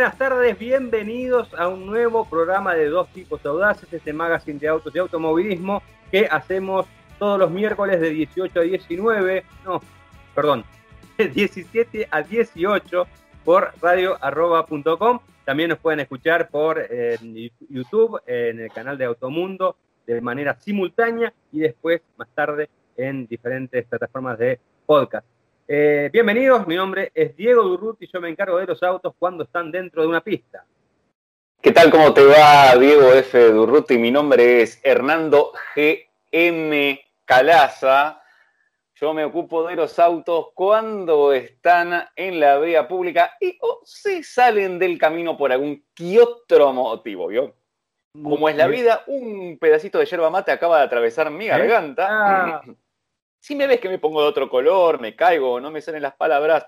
Buenas tardes, bienvenidos a un nuevo programa de Dos Tipos Audaces, este magazine de autos y automovilismo que hacemos todos los miércoles de 18 a 19, no, perdón, de 17 a 18 por radioarroba.com. También nos pueden escuchar por eh, YouTube, en el canal de Automundo, de manera simultánea y después, más tarde, en diferentes plataformas de podcast. Eh, bienvenidos, mi nombre es Diego Durruti y yo me encargo de los autos cuando están dentro de una pista. ¿Qué tal? ¿Cómo te va, Diego F. Durruti? Mi nombre es Hernando G.M. Calaza. Yo me ocupo de los autos cuando están en la vía pública y o se salen del camino por algún que otro motivo, ¿vio? Como es la vida, un pedacito de yerba mate acaba de atravesar mi ¿Eh? garganta. Ah. Si me ves que me pongo de otro color, me caigo, no me salen las palabras,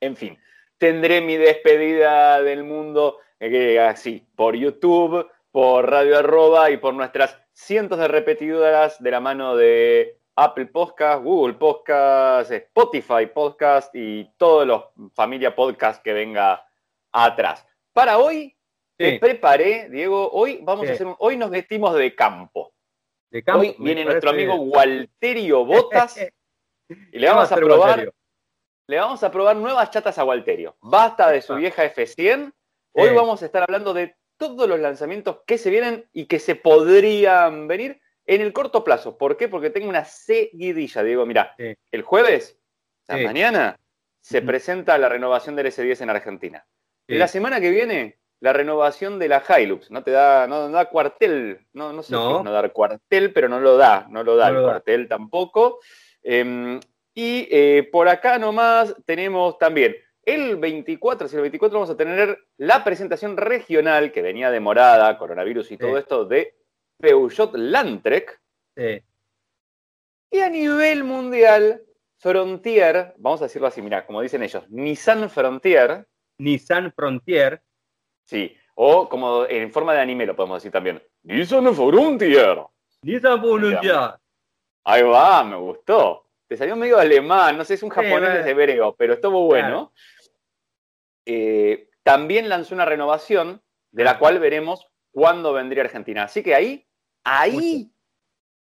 en fin, tendré mi despedida del mundo eh, así, por YouTube, por Radio Arroba y por nuestras cientos de repetidoras de la mano de Apple Podcast, Google Podcast, Spotify Podcast y todos los familia podcast que venga atrás. Para hoy te preparé, Diego, hoy vamos a hacer un, hoy nos vestimos de campo. Hoy viene nuestro amigo Walterio Botas y le vamos a probar. Le vamos a probar nuevas chatas a Walterio. Basta de su vieja F100. Hoy vamos a estar hablando de todos los lanzamientos que se vienen y que se podrían venir en el corto plazo. ¿Por qué? Porque tengo una seguidilla. Digo, mira, el jueves, mañana, se presenta la renovación del S10 en Argentina. La semana que viene la renovación de la Hilux. No te da, no, da cuartel, no, no sé no. es no dar cuartel, pero no lo da, no lo da el cuartel tampoco. Em, y eh, por acá nomás tenemos también el 24, si el 24 vamos a tener la presentación regional que venía demorada, coronavirus y todo esto, de Peugeot Landtrek. Sí. Y a nivel mundial, Frontier, vamos a decirlo así, mira, como dicen ellos, Nissan Frontier. Nissan Frontier Sí, o como en forma de anime lo podemos decir también. Nissan Frontier. Nissan Frontier. Ahí va, me gustó. Te salió medio alemán, no sé, es un japonés de hebreo, pero estuvo bueno. Eh, también lanzó una renovación de la cual veremos cuándo vendría Argentina. Así que ahí, ahí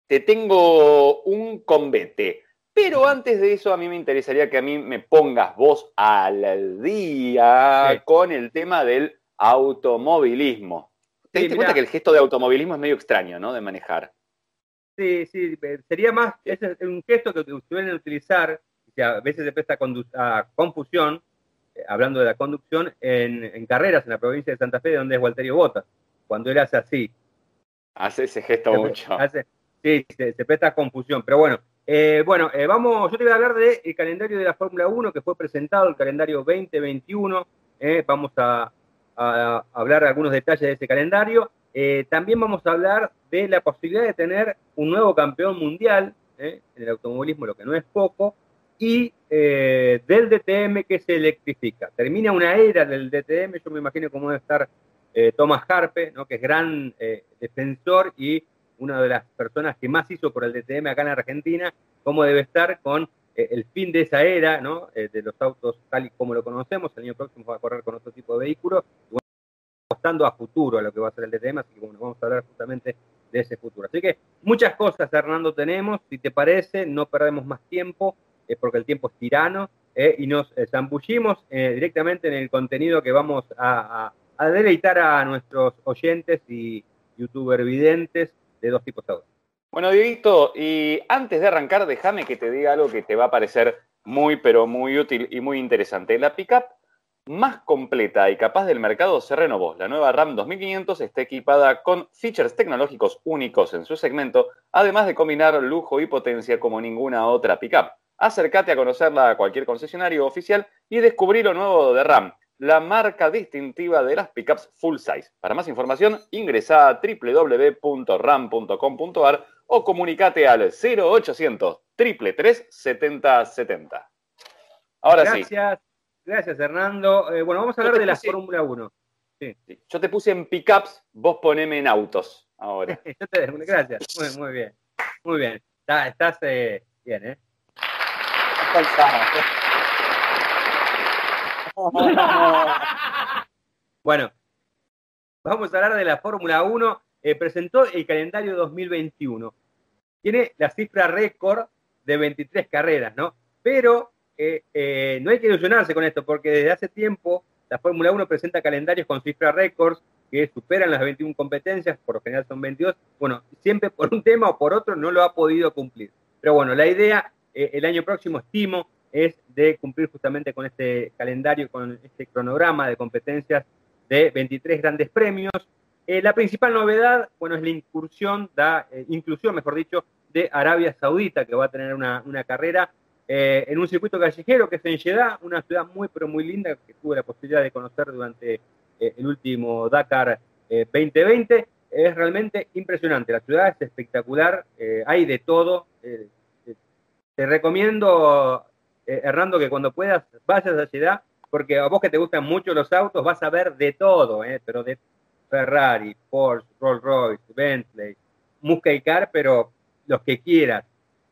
te tengo un combate. Pero antes de eso, a mí me interesaría que a mí me pongas vos al día con el tema del automovilismo. ¿Te diste cuenta que el gesto de automovilismo es medio extraño, ¿no? De manejar. Sí, sí, sería más, es un gesto que suelen utilizar, que a veces se presta a confusión, eh, hablando de la conducción, en, carreras en la provincia de Santa Fe, donde es Walterio Botas, cuando él hace así. Hace ese gesto mucho. sí, se, presta a confusión, pero bueno. Eh, bueno, eh, vamos, yo te voy a hablar del calendario de la Fórmula 1 que fue presentado, el calendario 2021. vamos a, a, hablar algunos detalles de ese calendario. Eh, también vamos a hablar de la posibilidad de tener un nuevo campeón mundial eh, en el automovilismo, lo que no es poco, y eh, del DTM que se electrifica. Termina una era del DTM, yo me imagino cómo debe estar Thomas Harpe, ¿no? que es gran defensor y una de las personas que más hizo por el DTM acá en Argentina, cómo debe estar con el fin de esa era, ¿no? de los autos tal y como lo conocemos, el año próximo va a correr con otro tipo de vehículos, apostando a futuro a lo que va a ser el DTM, así que bueno, vamos a hablar justamente de ese futuro. Así que muchas cosas, Hernando, tenemos, si te parece, no perdemos más tiempo, eh, porque el tiempo es tirano, eh, y nos eh, zambullimos directamente en el contenido que vamos a, deleitar a nuestros oyentes y youtuber videntes de dos tipos de autos. Bueno, Dieguito, y antes de arrancar, déjame que te diga algo que te va a parecer muy, pero muy útil y muy interesante. La pickup más completa y capaz del mercado se renovó. La nueva RAM 2500 está equipada con features tecnológicos únicos en su segmento, además de combinar lujo y potencia como ninguna otra pickup. Acércate a conocerla a cualquier concesionario oficial y descubrí lo nuevo de RAM, la marca distintiva de las pickups full size. Para más información, ingresa a www.ram.com.ar o comunicate al 0800 333 7070. Ahora sí. Gracias, Hernando. Eh, bueno, vamos a hablar de la Fórmula 1. Yo te puse en pickups, vos poneme en autos ahora. gracias, muy, muy, bien. Muy bien. estás eh, bien, ¿eh? Bueno, vamos a hablar de la Fórmula 1. Eh, presentó el calendario 2021. Tiene la cifra récord de 23 carreras, ¿no? Pero eh, eh, no hay que ilusionarse con esto, porque desde hace tiempo la Fórmula 1 presenta calendarios con cifra récords que superan las 21 competencias, por lo general son 22. Bueno, siempre por un tema o por otro no lo ha podido cumplir. Pero bueno, la idea el año próximo, estimo, es de cumplir justamente con este calendario, con este cronograma de competencias de 23 grandes premios. Eh, la principal novedad, bueno, es la incursión, da, eh, inclusión, mejor dicho, de Arabia Saudita, que va a tener una, carrera eh, en un circuito callejero que es en Jeddah, una ciudad muy, pero muy linda que tuve la posibilidad de conocer durante el último Dakar 2020. Es realmente impresionante, la ciudad es espectacular, hay de todo. te recomiendo, Hernando, que cuando puedas vayas a Jeddah porque a vos que te gustan mucho los autos vas a ver de todo, pero de Ferrari, Porsche, Rolls Royce, Bentley, Muscle Car, pero los que quieras.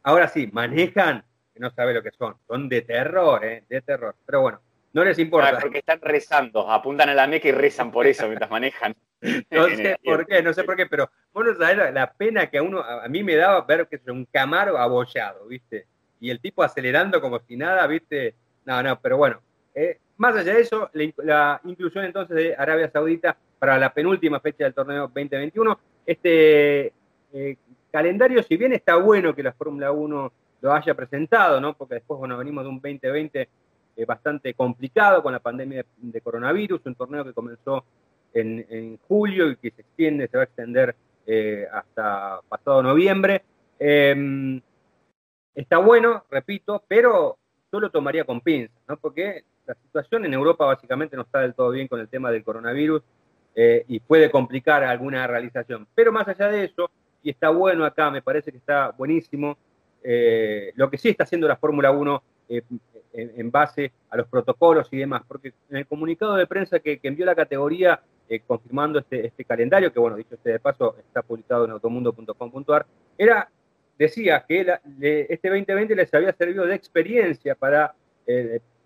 Ahora sí, manejan, que no sabe lo que son, son de terror, ¿eh? de terror. Pero bueno, no les importa. porque están rezando, apuntan a la meca y rezan por eso mientras manejan. no sé por qué, no sé por qué, pero vos no sabés la, pena que a uno, a mí me daba ver que es un Camaro abollado, ¿viste? Y el tipo acelerando como si nada, ¿viste? No, no, pero bueno, eh, más allá de eso, la, inclusión entonces de Arabia Saudita para la penúltima fecha del torneo 2021. Este eh, calendario, si bien está bueno que la Fórmula 1 lo haya presentado, ¿no? porque después bueno, venimos de un 2020 eh, bastante complicado con la pandemia de, coronavirus, un torneo que comenzó en, julio y que se extiende, se va a extender eh, hasta pasado noviembre. Em, está bueno, repito, pero yo lo tomaría con pinzas, ¿no? porque la situación en Europa básicamente no está del todo bien con el tema del coronavirus eh, y puede complicar alguna realización. Pero más allá de eso, y está bueno acá, me parece que está buenísimo, eh, lo que sí está haciendo la Fórmula 1 eh, en, base a los protocolos y demás, porque en el comunicado de prensa que, envió la categoría confirmando este, este, calendario, que bueno, dicho este de paso, está publicado en automundo.com.ar, era, decía que este 2020 les había servido de experiencia para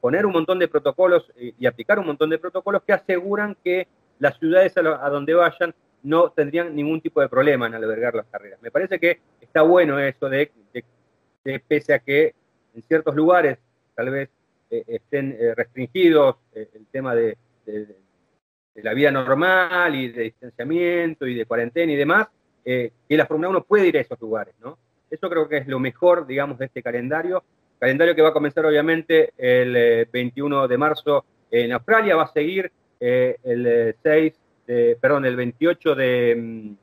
poner un montón de protocolos eh, y aplicar un montón de protocolos que aseguran que las ciudades a, donde vayan no tendrían ningún tipo de problema en albergar las carreras. Me parece que está bueno eso de, que pese a que en ciertos lugares tal vez eh, estén eh, restringidos el tema de, la vida normal y de distanciamiento y de cuarentena y demás, que la Fórmula 1 puede ir a esos lugares, ¿no? Eso creo que es lo mejor, digamos, de este calendario Calendario que va a comenzar obviamente el 21 eh, de marzo en Australia, va a seguir eh, el 6 de, perdón, el 28 de, mm,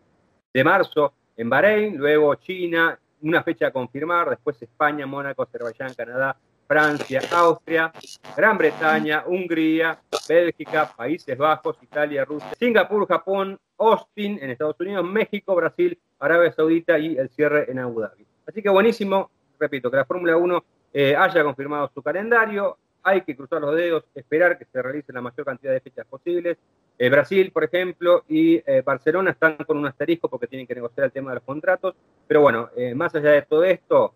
de marzo en Bahrein, luego China, una fecha a confirmar, después España, Mónaco, Azerbaiyán, Canadá, Francia, Austria, Gran Bretaña, Hungría, Bélgica, Países Bajos, Italia, Rusia, Singapur, Japón, Austin en Estados Unidos, México, Brasil, Arabia Saudita y el cierre en Abu Dhabi. Así que buenísimo, repito, que la Fórmula 1 eh, haya confirmado su calendario. Hay que cruzar los dedos, esperar que se realice la mayor cantidad de fechas posibles. Eh, Brasil, por ejemplo, y eh, Barcelona están con un asterisco porque tienen que negociar el tema de los contratos. Pero bueno, más allá de todo esto,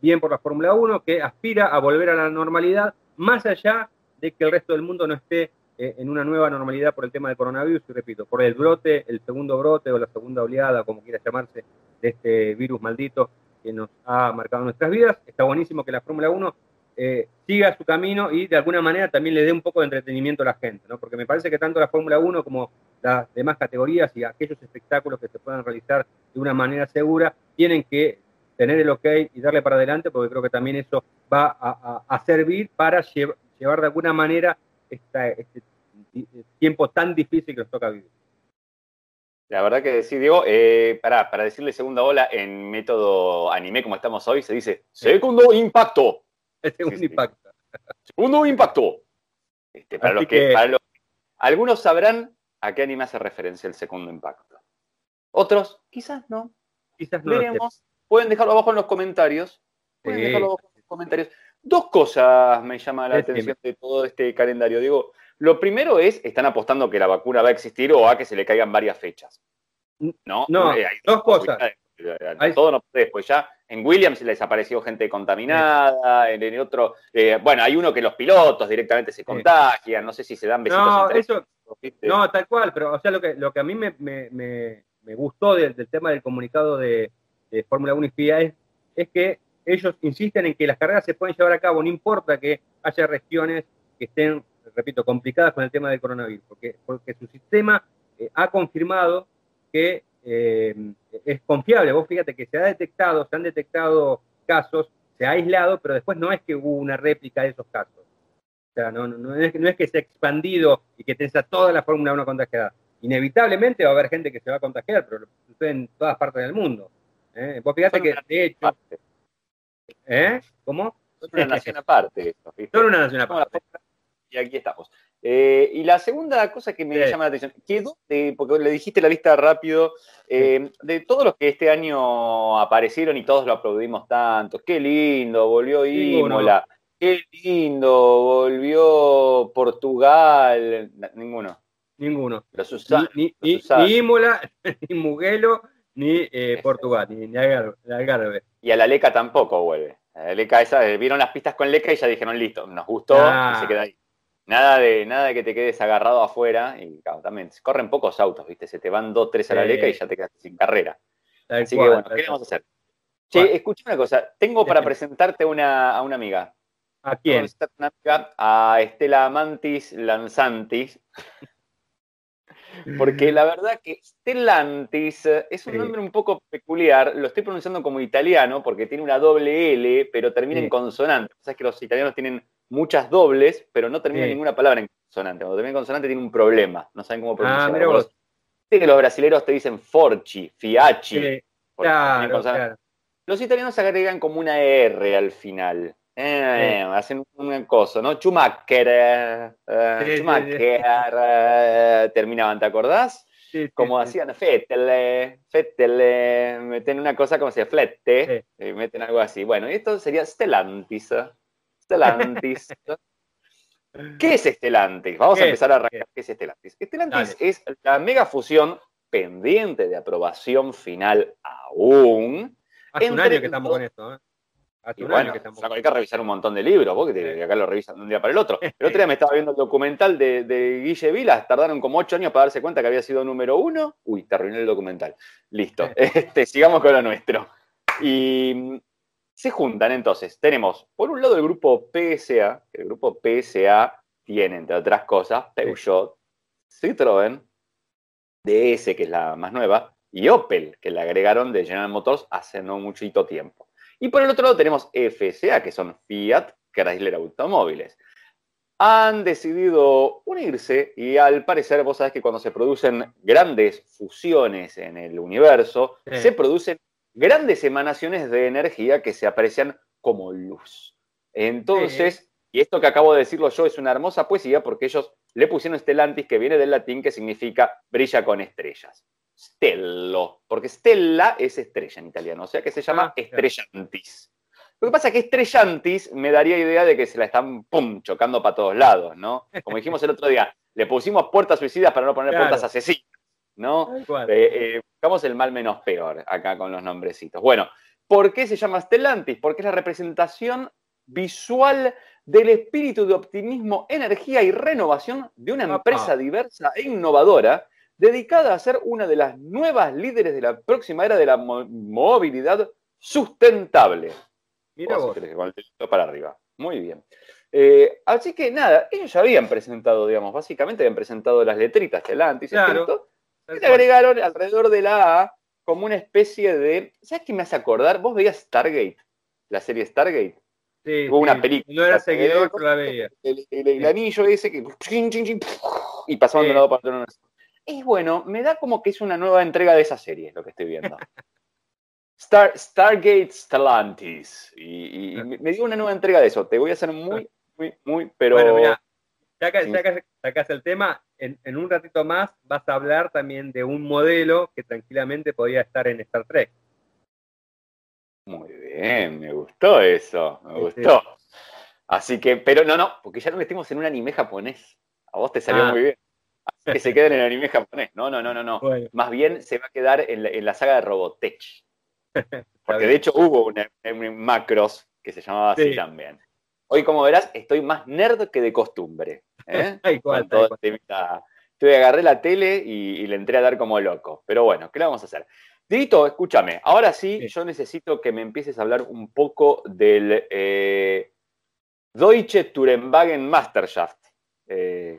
bien por la Fórmula 1, que aspira a volver a la normalidad, más allá de que el resto del mundo no esté en una nueva normalidad por el tema del coronavirus, y repito, por el brote, el segundo brote o la segunda oleada, como quiera llamarse, de este virus maldito que nos ha marcado nuestras vidas. Está buenísimo que la Fórmula 1 eh, siga su camino y de alguna manera también le dé un poco de entretenimiento a la gente, ¿no? porque me parece que tanto la Fórmula 1 como las demás categorías y aquellos espectáculos que se puedan realizar de una manera segura tienen que tener el ok y darle para adelante, porque creo que también eso va a, servir para llevar de alguna manera este tiempo tan difícil que nos toca vivir. La verdad que sí, Diego, eh, para, para decirle segunda ola en método anime como estamos hoy, se dice segundo impacto. Segundo impacto. Segundo impacto. Este, para los que, algunos sabrán a qué anime hace referencia el segundo impacto. Otros, quizás no. Quizás no. Veremos. Pueden dejarlo abajo en los comentarios. Pueden dejarlo abajo en los comentarios. Dos cosas me llaman la atención de todo este calendario. Digo, lo primero es, están apostando que la vacuna va a existir o a que se le caigan varias fechas. No, no hay dos cosas. Todo no puede. Pues ya en Williams les apareció gente contaminada, en, otro. Eh, bueno, hay uno que los pilotos directamente se contagian, no sé si se dan besitos. No, eso, No, tal cual, pero o sea, lo que, lo que a mí me, gustó del, tema del comunicado de, Fórmula 1 y FIA es, es que ellos insisten en que las carreras se pueden llevar a cabo, no importa que haya regiones que estén, repito, complicadas con el tema del coronavirus, porque, porque su sistema eh, ha confirmado que eh, es confiable. Vos fíjate que se ha detectado, se han detectado casos, se ha aislado, pero después no es que hubo una réplica de esos casos. O sea, no, no, es, no es que se ha expandido y que tenga toda la Fórmula 1 contagiada. Inevitablemente va a haber gente que se va a contagiar, pero sucede en todas partes del mundo. ¿eh? Vos fíjate que, de hecho... ¿Eh? ¿Cómo? Son una nación aparte. Son una nación aparte. Y aquí estamos. Eh, y la segunda cosa que me llama la atención, quedó, porque le dijiste la lista rápido, eh, de todos los que este año aparecieron y todos lo aplaudimos tanto, qué lindo, volvió Imola, qué lindo, volvió Portugal, ninguno. Ninguno. ni, Imola, ni Mugello, ni eh, Portugal, ni, ni Algarve. Y a la Leca tampoco vuelve. A la Leca esa, vieron las pistas con Leca y ya dijeron, listo, nos gustó y ah. se queda ahí. Nada de, nada de que te quedes agarrado afuera y claro, también corren pocos autos, ¿viste? Se te van dos, tres a la leca y ya te quedas sin carrera. Así que bueno, ¿qué vamos a hacer? Che, escucha una cosa, tengo para presentarte una, a una amiga. ¿A quién? Una amiga, a Estela Mantis Lanzantis. Porque la verdad que Stellantis es un nombre un poco peculiar, lo estoy pronunciando como italiano porque tiene una doble L, pero termina en consonante. Sabes que los italianos tienen muchas dobles, pero no termina ninguna palabra en consonante. Cuando termina en consonante tiene un problema, no saben cómo ah, pronunciarlo. Ah, que los brasileños te dicen forchi, fiachi. Los italianos agregan como una R al final. Eh, hacen un coso, ¿no? Schumacher, eh, Schumacher eh, terminaban, ¿te acordás? como hacían Fettel, Fettel, meten una cosa como se flette, meten algo así. Bueno, y esto sería Stellantis. Stellantis. ¿Qué es Stellantis? Vamos a empezar a arrancar. ¿Qué es Stellantis? Stellantis es la mega fusión pendiente de aprobación final aún. Hace un año que estamos con esto, ¿eh? Hace un año que estamos. hay que revisar un montón de libros, porque acá lo revisan de un día para el otro. El otro día me estaba viendo el documental de, de Guille Vilas, tardaron como ocho años para darse cuenta que había sido número uno. Uy, te arruiné el documental. Listo. Este, sigamos con lo nuestro. Y se juntan entonces, tenemos por un lado el grupo PSA, que el grupo PSA tiene, entre otras cosas, Peugeot, Citroën, DS, que es la más nueva, y Opel, que le agregaron de General Motors hace no muchito tiempo. Y por el otro lado tenemos FCA, que son Fiat Chrysler Automóviles. Han decidido unirse y al parecer vos sabés que cuando se producen grandes fusiones en el universo, se producen grandes emanaciones de energía que se aprecian como luz. Entonces, y esto que acabo de decirlo yo es una hermosa poesía porque ellos le pusieron Stellantis, que viene del latín, que significa brilla con estrellas. Stello, porque stella es estrella en italiano, o sea que se llama ah, estrellantis. Lo que pasa es que estrellantis me daría idea de que se la están pum, chocando para todos lados, ¿no? Como dijimos el otro día, le pusimos puertas suicidas para no poner puertas asesinas. ¿No? Eh, eh, buscamos el mal menos peor acá con los nombrecitos. Bueno, ¿por qué se llama Stellantis? Porque es la representación visual del espíritu de optimismo, energía y renovación de una empresa diversa e innovadora dedicada a ser una de las nuevas líderes de la próxima era de la movilidad sustentable. Mira vos. Con el para arriba. Muy bien. Eh, así que nada, ellos ya habían presentado, digamos, básicamente habían presentado las letritas Stellantis, claro. Y le agregaron alrededor de la A como una especie de. ¿Sabes qué me hace acordar? ¿Vos veías Stargate? La serie Stargate. Sí, Hubo una película. No era seguidor, pero la veía. El, anillo ese que. y pasaban de un lado para otro. Es bueno, me da como que es una nueva entrega de esa serie, lo que estoy viendo. Star, Stargate Stellantis. Y, me dio una nueva entrega de eso. Te voy a hacer muy, muy, muy, pero. Bueno, mira, ya que sacas el tema, en, un ratito más vas a hablar también de un modelo que tranquilamente podía estar en Star Trek. Muy bien, me gustó eso, me gustó. Así que, pero no, no, porque ya nos metimos en un anime japonés. A vos te salió ah. muy bien. Así que se queda en el anime japonés. No, no, no, no, no. Más bien se va a quedar en la, saga de Robotech. Porque de hecho hubo un, macros que se llamaba así también. Hoy, como verás, estoy más nerd que de costumbre. ¿eh? con todo este Entonces agarré la tele y, le entré a dar como loco. Pero bueno, ¿qué le vamos a hacer? Dito, escúchame, ahora sí, yo necesito que me empieces a hablar un poco del eh, Deutsche Tourenwagen Masterschaft. Eh,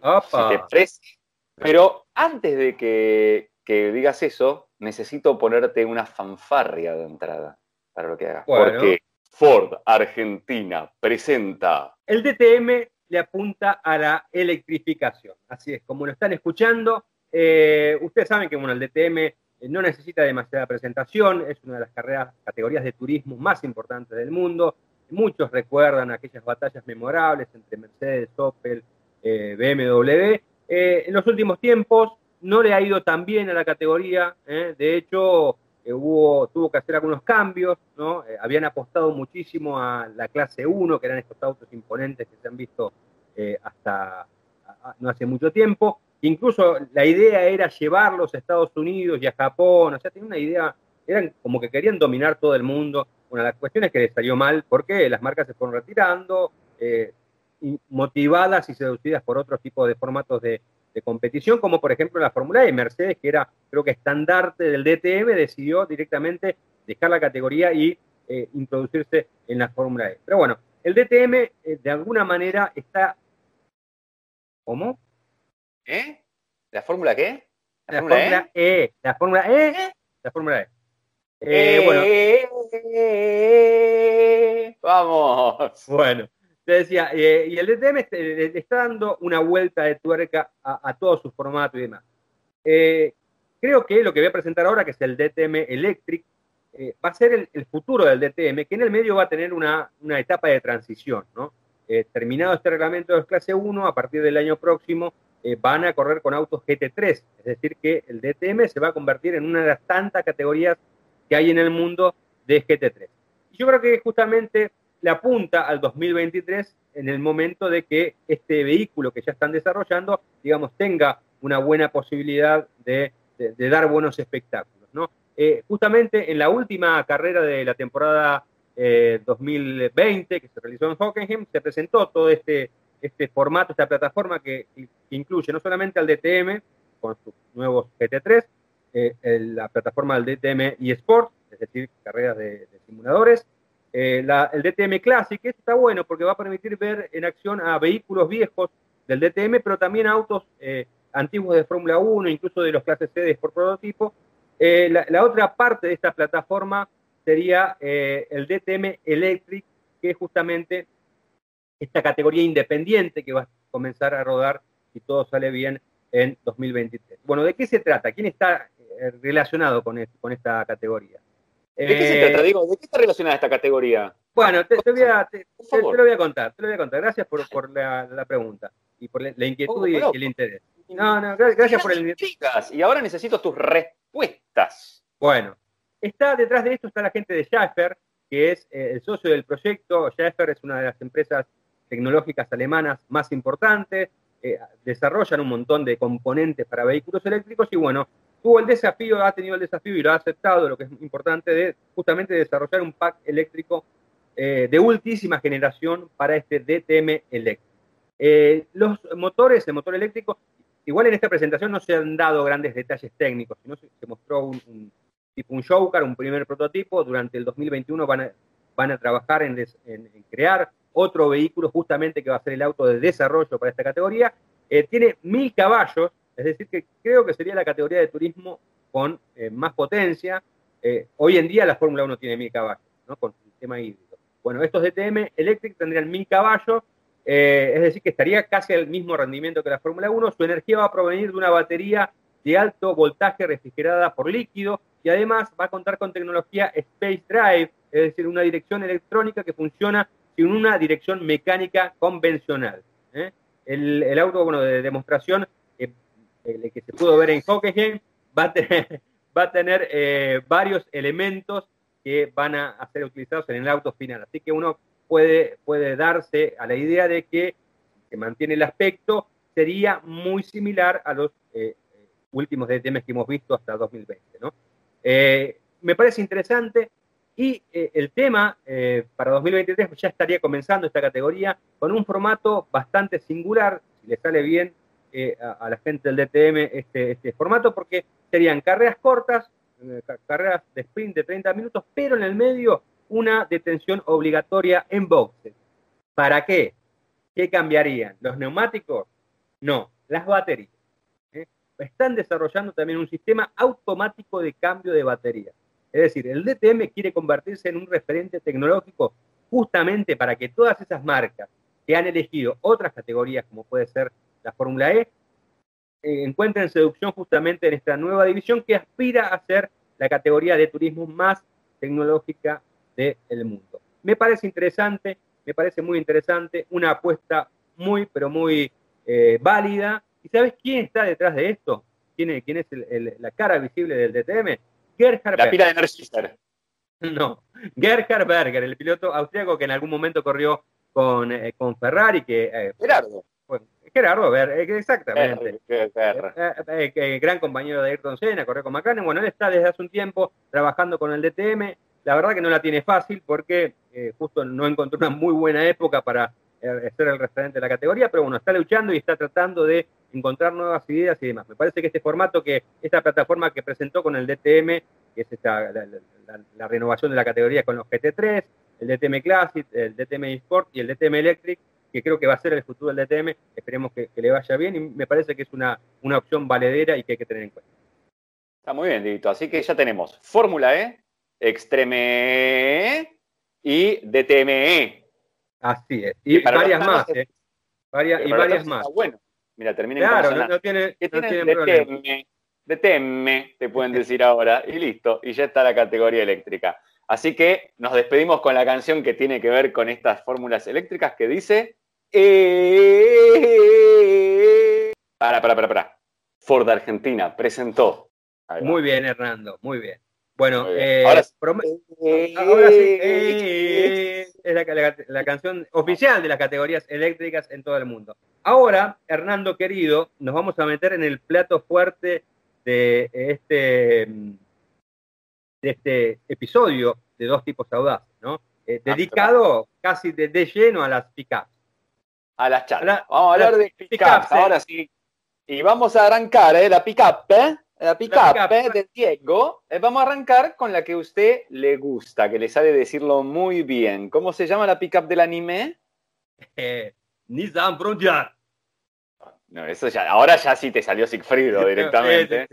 pero antes de que, digas eso, necesito ponerte una fanfarria de entrada para lo que hagas. Porque Ford Argentina presenta. El DTM le apunta a la electrificación. Así es, como lo están escuchando, eh, ustedes saben que bueno, el DTM eh, no necesita demasiada presentación, es una de las carreras, categorías de turismo más importantes del mundo. Muchos recuerdan aquellas batallas memorables entre Mercedes, Opel, eh, BMW. en los últimos tiempos no le ha ido tan bien a la categoría, de hecho hubo, tuvo que hacer algunos cambios, ¿no? habían apostado muchísimo a la clase 1, que eran estos autos imponentes que se han visto hasta no hace mucho tiempo. Incluso la idea era llevarlos a Estados Unidos y a Japón, o sea, tenía una idea, eran como que querían dominar todo el mundo. Bueno, la cuestión es que les salió mal porque las marcas se fueron retirando, eh, motivadas y seducidas por otros tipos de formatos de, competición, como por ejemplo la Fórmula E. Mercedes, que era creo que estandarte del DTM, decidió directamente dejar la categoría y eh, introducirse en la Fórmula E. Pero bueno, el DTM eh, de alguna manera está... ¿Cómo? ¿Eh? ¿La fórmula qué? La, fórmula e? La fórmula E. La fórmula E. Eh, bueno. Eh, vamos. Bueno, te decía, eh, y el DTM le está dando una vuelta de tuerca a, todo su formato y demás. creo que lo que voy a presentar ahora, que es el DTM Electric, va a ser el, futuro del DTM, que en el medio va a tener una, etapa de transición, ¿no? terminado este reglamento de clase 1, a partir del año próximo eh, van a correr con autos GT3, es decir, que el DTM se va a convertir en una de las tantas categorías que hay en el mundo de GT3. Y yo creo que justamente le apunta al 2023 en el momento de que este vehículo que ya están desarrollando, digamos, tenga una buena posibilidad de, dar buenos espectáculos. ¿no? Eh, justamente en la última carrera de la temporada 2020 eh, que se realizó en Hockenheim, se presentó todo este este formato, esta plataforma que, incluye no solamente al DTM con sus nuevos GT3, eh, la plataforma del DTM eSport, es decir, carreras de, simuladores, eh, el DTM Classic, que está bueno porque va a permitir ver en acción a vehículos viejos del DTM, pero también autos eh, antiguos de Fórmula 1, incluso de los clases C Sport Prototipo. La, la, otra parte de esta plataforma sería el DTM Electric, que justamente esta categoría independiente que va a comenzar a rodar, si todo sale bien, en 2023. Bueno, ¿de qué se trata? ¿Quién está eh, relacionado con esta categoría? ¿De qué se trata, Diego? ¿De qué está relacionada esta categoría? Bueno, te, voy a, lo voy a contar, te lo voy a contar. Gracias por, por la, pregunta y por la, inquietud y, el interés. No, no, gracias por el interés. Y ahora necesito tus respuestas. Bueno, está detrás de esto está la gente de Schaffer, que es eh, el socio del proyecto. Schaffer es una de las empresas tecnológicas alemanas más importantes, eh, desarrollan un montón de componentes para vehículos eléctricos y bueno, tuvo el desafío, ha tenido el desafío y lo ha aceptado, lo que es importante, de justamente desarrollar un pack eléctrico eh, de ultísima generación para este DTM eléctrico. Eh, los motores, el motor eléctrico, igual en esta presentación no se han dado grandes detalles técnicos, sino se, mostró un, tipo un showcar, un primer prototipo, durante el 2021 van a, trabajar en, en crear otro vehículo justamente que va a ser el auto de desarrollo para esta categoría. Eh, tiene mil caballos, es decir, que creo que sería la categoría de turismo con eh, más potencia. Eh, hoy en día la Fórmula 1 tiene mil caballos, ¿no? Con el sistema híbrido. Bueno, estos DTM Electric tendrían mil caballos, es decir, que estaría casi al mismo rendimiento que la Fórmula 1. Su energía va a provenir de una batería de alto voltaje refrigerada por líquido y además va a contar con tecnología Space Drive, es decir, una dirección electrónica que funciona sin una dirección mecánica convencional. ¿eh? El, auto bueno, de demostración, eh, el que se pudo ver en Hockenheim, va a tener, va a tener eh, varios elementos que van a, ser utilizados en el auto final. Así que uno puede, puede darse a la idea de que se mantiene el aspecto, sería muy similar a los últimos DTM que hemos visto hasta 2020. ¿no? me parece interesante, y eh, el tema eh, para 2023 ya estaría comenzando esta categoría con un formato bastante singular, si le sale bien, eh, a, la gente del DTM este, este formato porque serían carreras cortas, eh, carreras de sprint de 30 minutos, pero en el medio una detención obligatoria en boxes. ¿Para qué? ¿Qué cambiarían? ¿Los neumáticos? No, las baterías. ¿eh? Están desarrollando también un sistema automático de cambio de batería. Es decir, el DTM quiere convertirse en un referente tecnológico justamente para que todas esas marcas que han elegido otras categorías, como puede ser la Fórmula E, eh, encuentren seducción justamente en esta nueva división que aspira a ser la categoría de turismo más tecnológica del mundo. Me parece interesante, me parece muy interesante, una apuesta muy, pero muy eh, válida. ¿Y sabes quién está detrás de esto? ¿Quién es, quién es la cara visible del DTM? Gerhard La pila de Narcisser. No, Gerhard Berger, el piloto austríaco que en algún momento corrió con, eh, con Ferrari, que... Eh, Gerardo. Gerardo Berger, exactamente. gran compañero de Ayrton Senna, corrió con McLaren. Bueno, él está desde hace un tiempo trabajando con el DTM. La verdad que no la tiene fácil porque justo no encontró una muy buena época para ser el referente de la categoría, pero bueno, está luchando y está tratando de encontrar nuevas ideas y demás. Me parece que este formato, que esta plataforma que presentó con el DTM, que es esta, la, renovación de la categoría con los GT3, el DTM Classic, el DTM Sport y el DTM Electric, que creo que va a ser el futuro del DTM, esperemos que, le vaya bien y me parece que es una, una opción valedera y que hay que tener en cuenta. Está muy bien, Dito. Así que ya tenemos Fórmula E, Extreme E y DTME. Así es. Y, varias más, ¿eh? y varias más. Bueno, mira, termina claro, en no, tiene, ¿Qué no de te pueden decir ahora, y listo, y ya está la categoría eléctrica. Así que nos despedimos con la canción que tiene que ver con estas fórmulas eléctricas que dice. Eh, para, para, para, para. Ford Argentina presentó. Muy bien, Hernando, muy bien. Bueno, eh, ahora, sí, eh, es la, canción oficial de las categorías eléctricas en todo el mundo. Ahora, Hernando querido, nos vamos a meter en el plato fuerte de este, de este episodio de Dos Tipos Audaces, ¿no? Eh, dedicado casi de, lleno a las pickups. A las charlas. Vamos a hablar de pickups, ahora sí. Y vamos a arrancar, ¿eh? La pickup, ¿eh? La pick-up eh, de Diego. Eh, vamos a arrancar con la que a usted le gusta, que le sale decirlo muy bien. ¿Cómo se llama la pick-up del anime? Eh, Nissan Frontier. No, eso ya, ahora ya sí te salió Sigfrido directamente.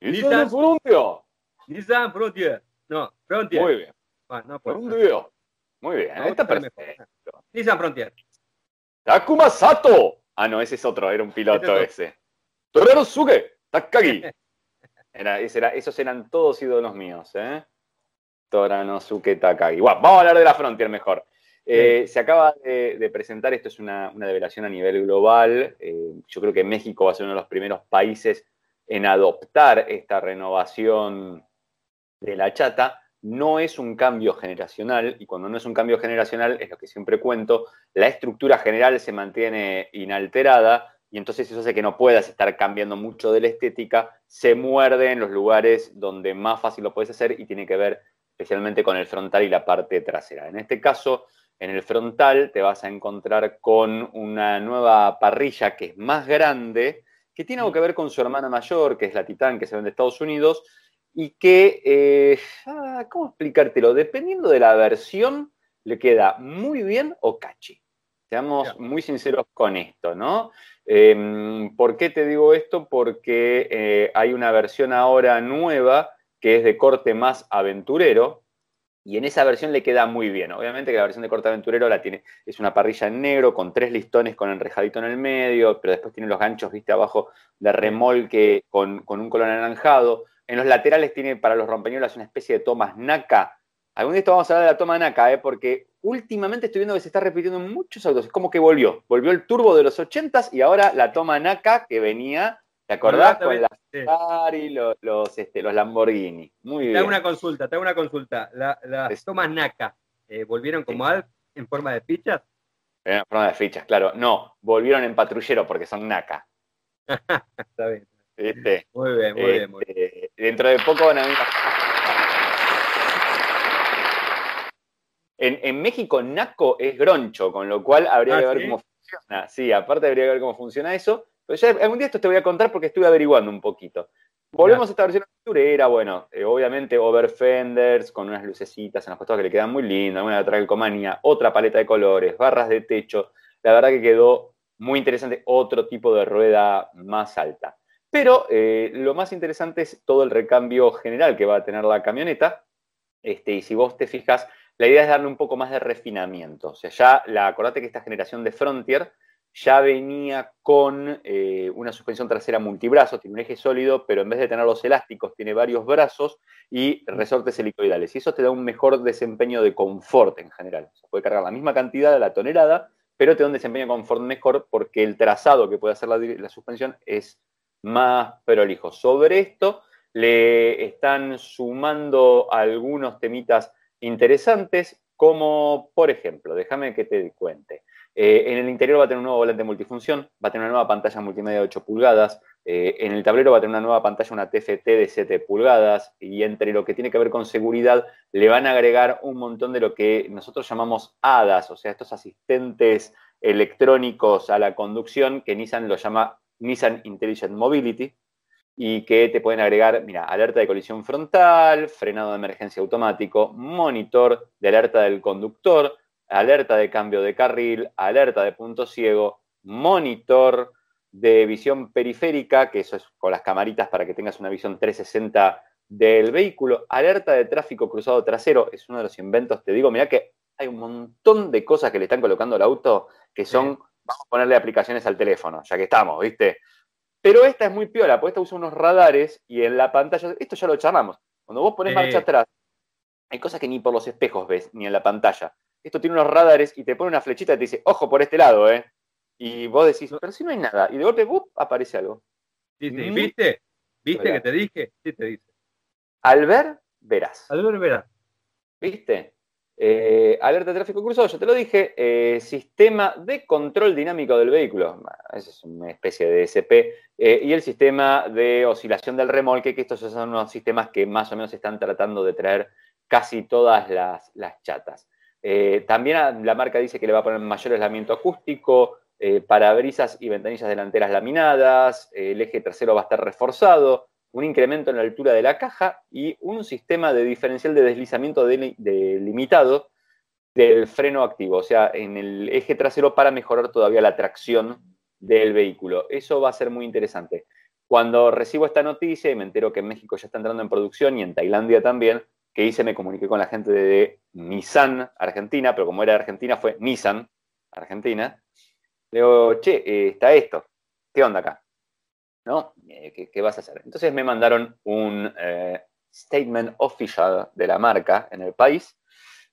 Nissan Frontier. Nissan Frontier. No, Frontier. Muy bien. Ah, no, Frontier. Muy bien, está perfecto. Nissan Frontier. Takuma Sato. Ah, no, ese es otro, era un piloto ese. Torero Suge. Takagi. Era, esos eran todos ídolos míos, ¿eh? Toranosuke Takagi. vamos a hablar de la Frontier mejor. Eh, se acaba de, presentar, esto es una, una develación a nivel global. Eh, yo creo que México va a ser uno de los primeros países en adoptar esta renovación de la chata. No es un cambio generacional, y cuando no es un cambio generacional, es lo que siempre cuento, la estructura general se mantiene inalterada, y entonces eso hace que no puedas estar cambiando mucho de la estética, se muerde en los lugares donde más fácil lo puedes hacer y tiene que ver especialmente con el frontal y la parte trasera. En este caso, en el frontal te vas a encontrar con una nueva parrilla que es más grande, que tiene algo que ver con su hermana mayor, que es la Titan, que se vende en Estados Unidos, y que, eh, ah, ¿cómo explicártelo? Dependiendo de la versión, le queda muy bien o cachi. Seamos muy sinceros con esto, ¿no? Em, ¿Por qué te digo esto? Porque eh, hay una versión ahora nueva que es de corte más aventurero, y en esa versión le queda muy bien. Obviamente que la versión de corte aventurero la tiene, es una parrilla en negro con tres listones con enrejadito en el medio, pero después tiene los ganchos, viste, abajo de remolque con, con un color anaranjado. En los laterales tiene para los rompeñuelas una especie de tomas NACA Algún día esto vamos a hablar de la toma NACA, ¿eh? porque últimamente estoy viendo que se está repitiendo en muchos autos. Es como que volvió. Volvió el turbo de los 80s y ahora la toma NACA que venía, ¿te acordás? Con las Ferrari, los, los, este, los Lamborghini. Muy bien. Te hago una consulta, te hago una consulta. las tomas NACA, eh, ¿volvieron como sí. en forma de fichas? En forma de fichas, claro. No, volvieron en patrullero porque son NACA. está bien. Muy bien, muy bien. Muy bien. Este, dentro de poco van a venir En, México, Naco es groncho, con lo cual habría que ah, ver cómo funciona. Sí, aparte habría que ver cómo funciona eso. Pero ya algún día esto te voy a contar porque estuve averiguando un poquito. Volvemos a esta versión aventurera, bueno, eh, obviamente over fenders con unas lucecitas en las costados que le quedan muy lindas, una trailcomanía, otra paleta de colores, barras de techo. La verdad que quedó muy interesante, otro tipo de rueda más alta. Pero eh, lo más interesante es todo el recambio general que va a tener la camioneta. Este, y si vos te fijas, la idea es darle un poco más de refinamiento. O sea, ya la, acordate que esta generación de Frontier ya venía con eh, una suspensión trasera multibrazo, tiene un eje sólido, pero en vez de tener los elásticos, tiene varios brazos y resortes helicoidales. Y eso te da un mejor desempeño de confort en general. Se puede cargar la misma cantidad de la tonelada, pero te da un desempeño de confort mejor porque el trazado que puede hacer la suspensión es más prolijo. Sobre esto le están sumando algunos temitas interesantes, como por ejemplo, déjame que te cuente. Eh, en el interior va a tener un nuevo volante multifunción, va a tener una nueva pantalla multimedia de 8 pulgadas, eh, en el tablero va a tener una nueva pantalla, una TFT de 7 pulgadas, y entre lo que tiene que ver con seguridad, le van a agregar un montón de lo que nosotros llamamos HADAS, o sea, estos asistentes electrónicos a la conducción, que Nissan lo llama Nissan Intelligent Mobility, y que te pueden agregar, mira, alerta de colisión frontal, frenado de emergencia automático, monitor de alerta del conductor, alerta de cambio de carril, alerta de punto ciego, monitor de visión periférica, que eso es con las camaritas para que tengas una visión 360 del vehículo, alerta de tráfico cruzado trasero, es uno de los inventos, te digo, mira que hay un montón de cosas que le están colocando al auto que son, vamos a ponerle aplicaciones al teléfono, ya que estamos, ¿viste? Pero esta es muy piola, porque esta usa unos radares y en la pantalla, esto ya lo charlamos, cuando vos pones marcha atrás, hay cosas que ni por los espejos ves, ni en la pantalla. Esto tiene unos radares y te pone una flechita y te dice, ojo por este lado, ¿eh? Y vos decís, pero si no hay nada. Y de golpe, ¡bup! aparece algo. Mm. ¿Viste? ¿Viste que te dije? Sí, te dice. Al ver, verás. Al ver, verás. ¿Viste? Eh, alerta de tráfico cruzado, yo te lo dije, eh, sistema de control dinámico del vehículo, esa es una especie de SP, eh, y el sistema de oscilación del remolque, que estos son unos sistemas que más o menos están tratando de traer casi todas las, chatas. también la marca dice que le va a poner mayor aislamiento acústico, parabrisas y ventanillas delanteras laminadas, el eje trasero va a estar reforzado, un incremento en la altura de la caja y un sistema de diferencial de deslizamiento delimitado del freno activo, o sea, en el eje trasero para mejorar todavía la tracción del vehículo. Eso va a ser muy interesante. Cuando recibo esta noticia y me entero que en México ya está entrando en producción y en Tailandia también, que hice, me comuniqué con la gente de Nissan Argentina, pero como era Argentina fue Nissan Argentina. Le digo, che, eh, está esto, ¿qué onda acá? ¿No? Eh, ¿Qué, vas a hacer? Entonces me mandaron un eh, statement official de la marca en el país,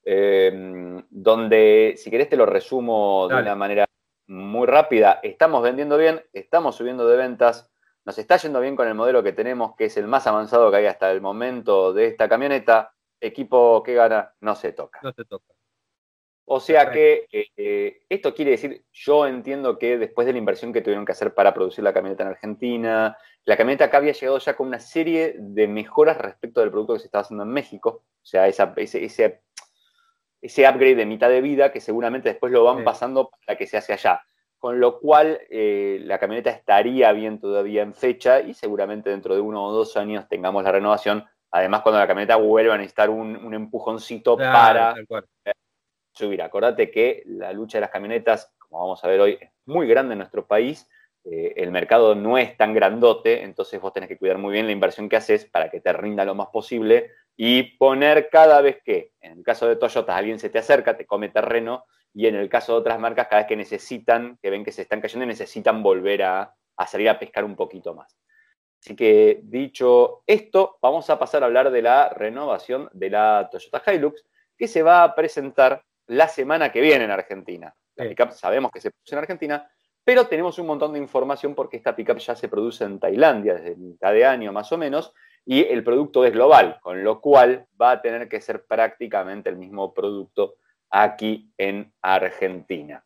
em, donde, si querés, te lo resumo de una manera muy rápida. Estamos vendiendo bien, estamos subiendo de ventas, nos está yendo bien con el modelo que tenemos, que es el más avanzado que hay hasta el momento de esta camioneta. Equipo que gana, no se toca. No se toca. O sea que eh, esto quiere decir, yo entiendo que después de la inversión que tuvieron que hacer para producir la camioneta en Argentina, la camioneta acá había llegado ya con una serie de mejoras respecto del producto que se estaba haciendo en México. O sea, ese, ese, ese upgrade de mitad de vida que seguramente después lo van pasando para que se hace allá. Con lo cual, eh, la camioneta estaría bien todavía en fecha y seguramente dentro de uno o dos años tengamos la renovación. Además, cuando la camioneta vuelva a necesitar un, empujoncito para subir. Acordate que la lucha de las camionetas, como vamos a ver hoy, es muy grande en nuestro país. Eh, el mercado no es tan grandote, entonces vos tenés que cuidar muy bien la inversión que haces para que te rinda lo más posible y poner cada vez que, en el caso de Toyota, alguien se te acerca, te come terreno, y en el caso de otras marcas, cada vez que necesitan, que ven que se están cayendo, necesitan volver a, a salir a pescar un poquito más. Así que dicho esto, vamos a pasar a hablar de la renovación de la Toyota Hilux, que se va a presentar la semana que viene en Argentina. La pickup sabemos que se produce en Argentina, pero tenemos un montón de información porque esta pickup ya se produce en Tailandia desde mitad de año más o menos y el producto es global, con lo cual va a tener que ser prácticamente el mismo producto aquí en Argentina.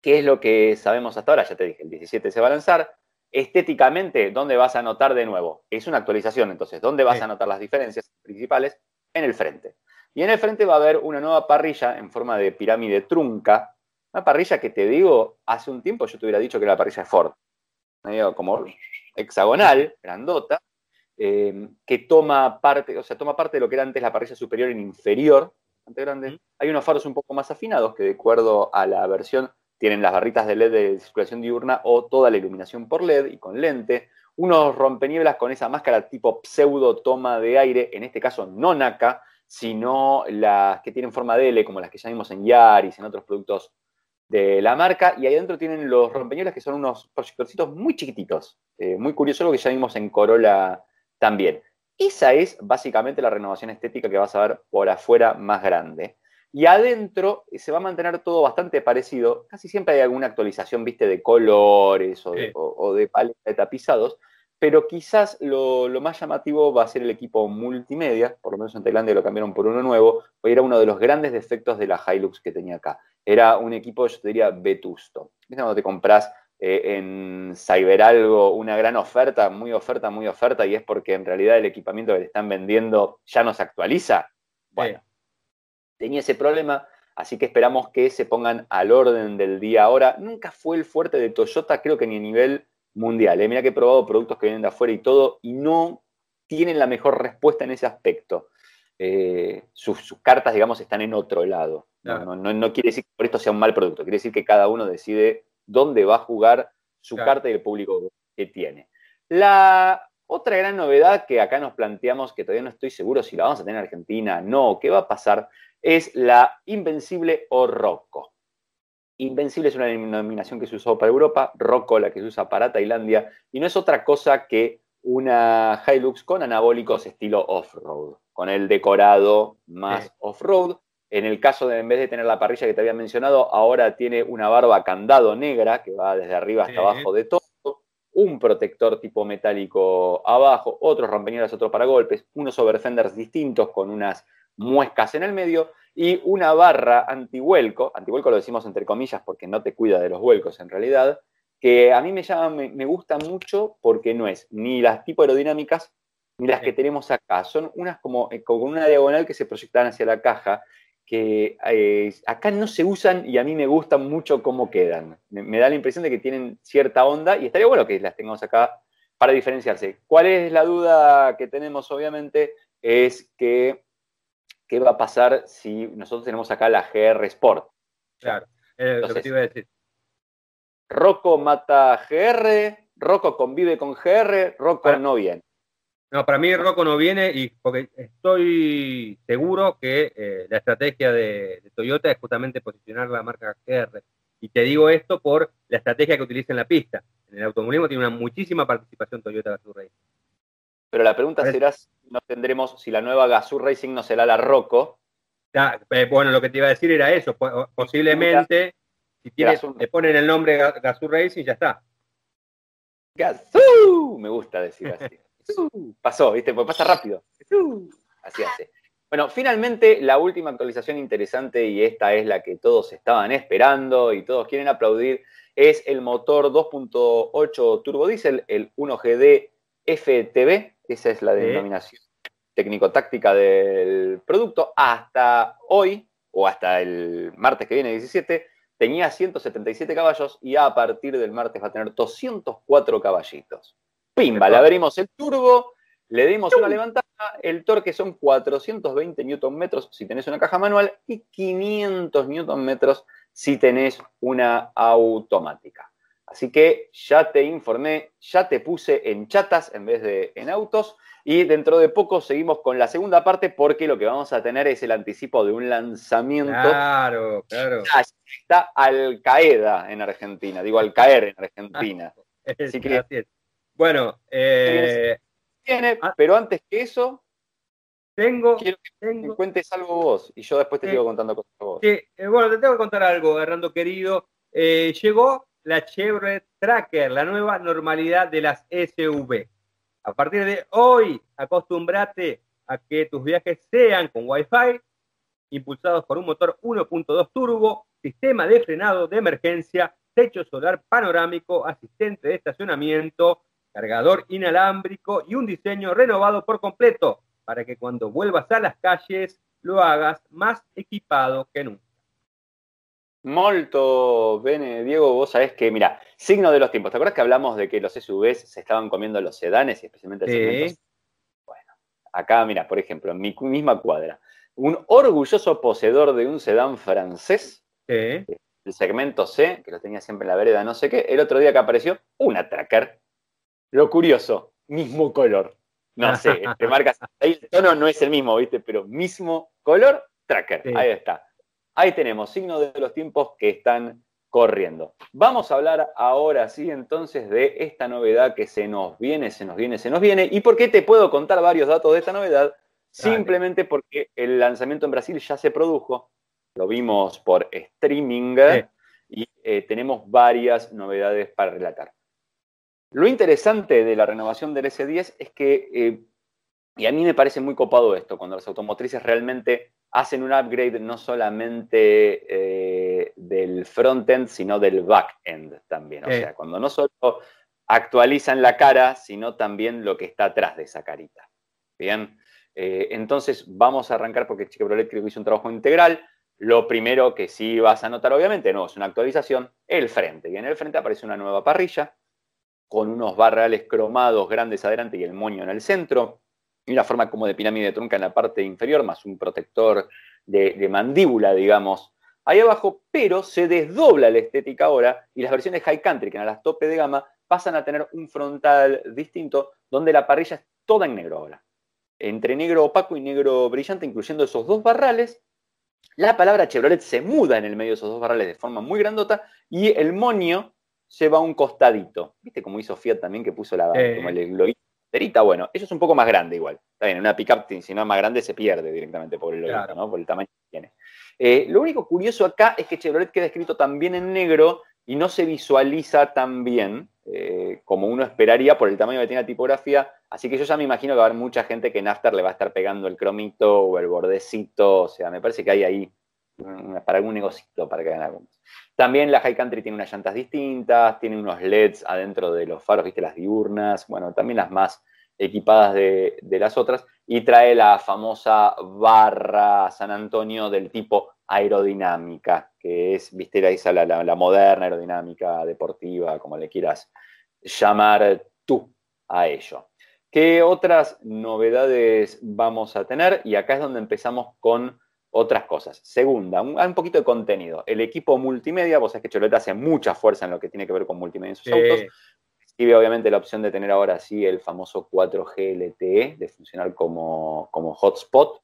¿Qué es lo que sabemos hasta ahora? Ya te dije, el 17 se va a lanzar. Estéticamente, ¿dónde vas a notar de nuevo? Es una actualización, entonces, ¿dónde vas a notar las diferencias principales? En el frente. Y en el frente va a haber una nueva parrilla en forma de pirámide trunca. Una parrilla que te digo, hace un tiempo yo te hubiera dicho que era la parrilla de Ford. medio como hexagonal, grandota, eh, que toma parte, o sea, toma parte de lo que era antes la parrilla superior en inferior, bastante grande. Hay unos faros un poco más afinados que de acuerdo a la versión tienen las barritas de LED de circulación diurna o toda la iluminación por LED y con lente. Unos rompenieblas con esa máscara tipo pseudo toma de aire, en este caso no NACA, sino las que tienen forma de L, como las que ya vimos en Yaris, en otros productos de la marca. Y ahí adentro tienen los rompenieblas que son unos proyectorcitos muy chiquititos. Eh, muy curioso, lo que ya vimos en Corolla también. Esa es básicamente la renovación estética que vas a ver por afuera más grande. Y adentro se va a mantener todo bastante parecido. Casi siempre hay alguna actualización, viste, de colores o, de, paleta de tapizados. Pero quizás lo, más llamativo va a ser el equipo multimedia, por lo menos en Tailandia lo cambiaron por uno nuevo, hoy era uno de los grandes defectos de la Hilux que tenía acá. Era un equipo, yo te diría, vetusto. ¿Viste cuando te compras eh, en Cyberalgo una gran oferta, muy oferta, muy oferta, y es porque en realidad el equipamiento que te están vendiendo ya no se actualiza? Bueno, tenía ese problema, así que esperamos que se pongan al orden del día ahora. Nunca fue el fuerte de Toyota, creo que ni a nivel mundial. ¿eh? Mira que he probado productos que vienen de afuera y todo, y no tienen la mejor respuesta en ese aspecto. Eh, sus, cartas, digamos, están en otro lado. No, quiere decir que por esto sea un mal producto, quiere decir que cada uno decide dónde va a jugar su carta y el público que tiene. La otra gran novedad que acá nos planteamos, que todavía no estoy seguro si la vamos a tener en Argentina, no, qué va a pasar, es la Invencible o Rocco. Invencible es una denominación que se usó para Europa, Rocco la que se usa para Tailandia, y no es otra cosa que una Hilux con anabólicos estilo off-road, con el decorado más off-road. En el caso de, en vez de tener la parrilla que te había mencionado, ahora tiene una barba candado negra que va desde arriba hasta abajo de todo, un protector tipo metálico abajo, otros rompeñeras, otros paragolpes, unos overfenders distintos con unas muescas en el medio y una barra antihuelco, antihuelco lo decimos entre comillas porque no te cuida de los vuelcos en realidad, que a mí me llama, me, gusta mucho porque no es ni las tipo aerodinámicas ni las que tenemos acá, son unas como eh, con una diagonal que se proyectan hacia la caja, que eh, acá no se usan y a mí me gustan mucho cómo quedan. Me, da la impresión de que tienen cierta onda y estaría bueno que las tengamos acá para diferenciarse. ¿Cuál es la duda que tenemos obviamente? Es que qué va a pasar si nosotros tenemos acá la GR Sport. Claro, es lo que te iba a decir. Rocco mata GR, Rocco convive con GR, Rocco no viene. No, para mí Rocco no viene y porque estoy seguro que eh, la estrategia de, Toyota es justamente posicionar la marca GR. Y te digo esto por la estrategia que utiliza en la pista. En el automovilismo tiene una muchísima participación Toyota Gazoo Racing. Pero la pregunta será si no tendremos, si la nueva Gazoo Racing no será la Rocco. Eh, bueno, lo que te iba a decir era eso. Posiblemente, si tienes, le ponen el nombre Gazoo Racing, ya está. Gazoo, me gusta decir así. Pasó, ¿viste? Porque pasa rápido. Así hace. Bueno, finalmente la última actualización interesante, y esta es la que todos estaban esperando y todos quieren aplaudir, es el motor 2.8 turbo diesel, el 1GD FTB, esa es la denominación técnico-táctica del producto. Hasta hoy, o hasta el martes que viene, 17, tenía 177 caballos y a partir del martes va a tener 204 caballitos. Pimba, le abrimos el turbo, le dimos una levantada, el torque son 420 Nm si tenés una caja manual y 500 Nm si tenés una automática. Así que ya te informé, ya te puse en chatas en vez de en autos. Y dentro de poco seguimos con la segunda parte porque lo que vamos a tener es el anticipo de un lanzamiento. Claro, claro. está Al Qaeda en Argentina, digo Al Caer en Argentina. Así que. Bueno, eh, ah. pero antes que eso, tengo, quiero que me cuentes algo vos y yo después te sigo contando cosas vos. Sí, eh, bueno, te tengo que contar algo, Hernando querido. Eh, llegó la Chevrolet Tracker, la nueva normalidad de las SUV. A partir de hoy, acostúmbrate a que tus viajes sean con Wi-Fi, impulsados por un motor 1.2 turbo, sistema de frenado de emergencia, techo solar panorámico, asistente de estacionamiento, cargador inalámbrico y un diseño renovado por completo para que cuando vuelvas a las calles lo hagas más equipado que nunca. Molto bene, Diego, vos sabés que, mira, signo de los tiempos. ¿Te acuerdas que hablamos de que los SUVs se estaban comiendo los sedanes y especialmente el segmento? Bueno, acá, mira, por ejemplo, en mi misma cuadra, un orgulloso poseedor de un sedán francés, el segmento C, que lo tenía siempre en la vereda, no sé qué, el otro día que apareció, una tracker. Lo curioso, mismo color. No sé, entre marcas, ahí el tono no es el mismo, ¿viste? Pero mismo color, tracker. Ahí está. Ahí tenemos, signo de los tiempos que están corriendo. Vamos a hablar ahora sí entonces de esta novedad que se nos viene, se nos viene, se nos viene. ¿Y por qué te puedo contar varios datos de esta novedad? Simplemente porque el lanzamiento en Brasil ya se produjo, lo vimos por streaming y eh, tenemos varias novedades para relatar. Lo interesante de la renovación del S10 es que, eh, y a mí me parece muy copado esto, cuando las automotrices realmente hacen un upgrade no solamente eh, del front-end, sino del back-end también. O sea, cuando no solo actualizan la cara, sino también lo que está atrás de esa carita. Bien, eh, entonces vamos a arrancar porque Chevrolet creo que hizo un trabajo integral. Lo primero que sí vas a notar, obviamente, no es una actualización, el frente. Y en el frente aparece una nueva parrilla con unos barrales cromados grandes adelante y el moño en el centro y una forma como de pirámide trunca en la parte inferior, más un protector de, mandíbula, digamos, ahí abajo, pero se desdobla la estética ahora y las versiones High Country, que eran las tope de gama, pasan a tener un frontal distinto, donde la parrilla es toda en negro ahora. Entre negro opaco y negro brillante, incluyendo esos dos barrales. La palabra Chevrolet se muda en el medio de esos dos barrales de forma muy grandota y el moño se va a un costadito. ¿Viste cómo hizo Fiat también que puso la, como el bueno, eso es un poco más grande igual. Está bien, una pickup, si no es más grande, se pierde directamente por el, ¿no? por el tamaño que tiene. Eh, lo único curioso acá es que Chevrolet queda escrito también en negro y no se visualiza tan bien eh, como uno esperaría por el tamaño que tiene la tipografía. Así que yo ya me imagino que va a haber mucha gente que en After le va a estar pegando el cromito o el bordecito. O sea, me parece que hay ahí para algún negocito para que hagan algunos. También la High Country tiene unas llantas distintas, tiene unos LEDs adentro de los faros, viste, las diurnas, bueno, también las más equipadas de, las otras, y trae la famosa barra San Antonio del tipo aerodinámica, que es, viste, esa la, la, moderna aerodinámica deportiva, como le quieras llamar tú a ello. ¿Qué otras novedades vamos a tener? Y acá es donde empezamos con otras cosas. Segunda, un, poquito de contenido. El equipo multimedia, vos sabés que Choleta hace mucha fuerza en lo que tiene que ver con multimedia en sus autos. Recibe obviamente la opción de tener ahora sí el famoso 4G LTE, de funcionar como, como hotspot,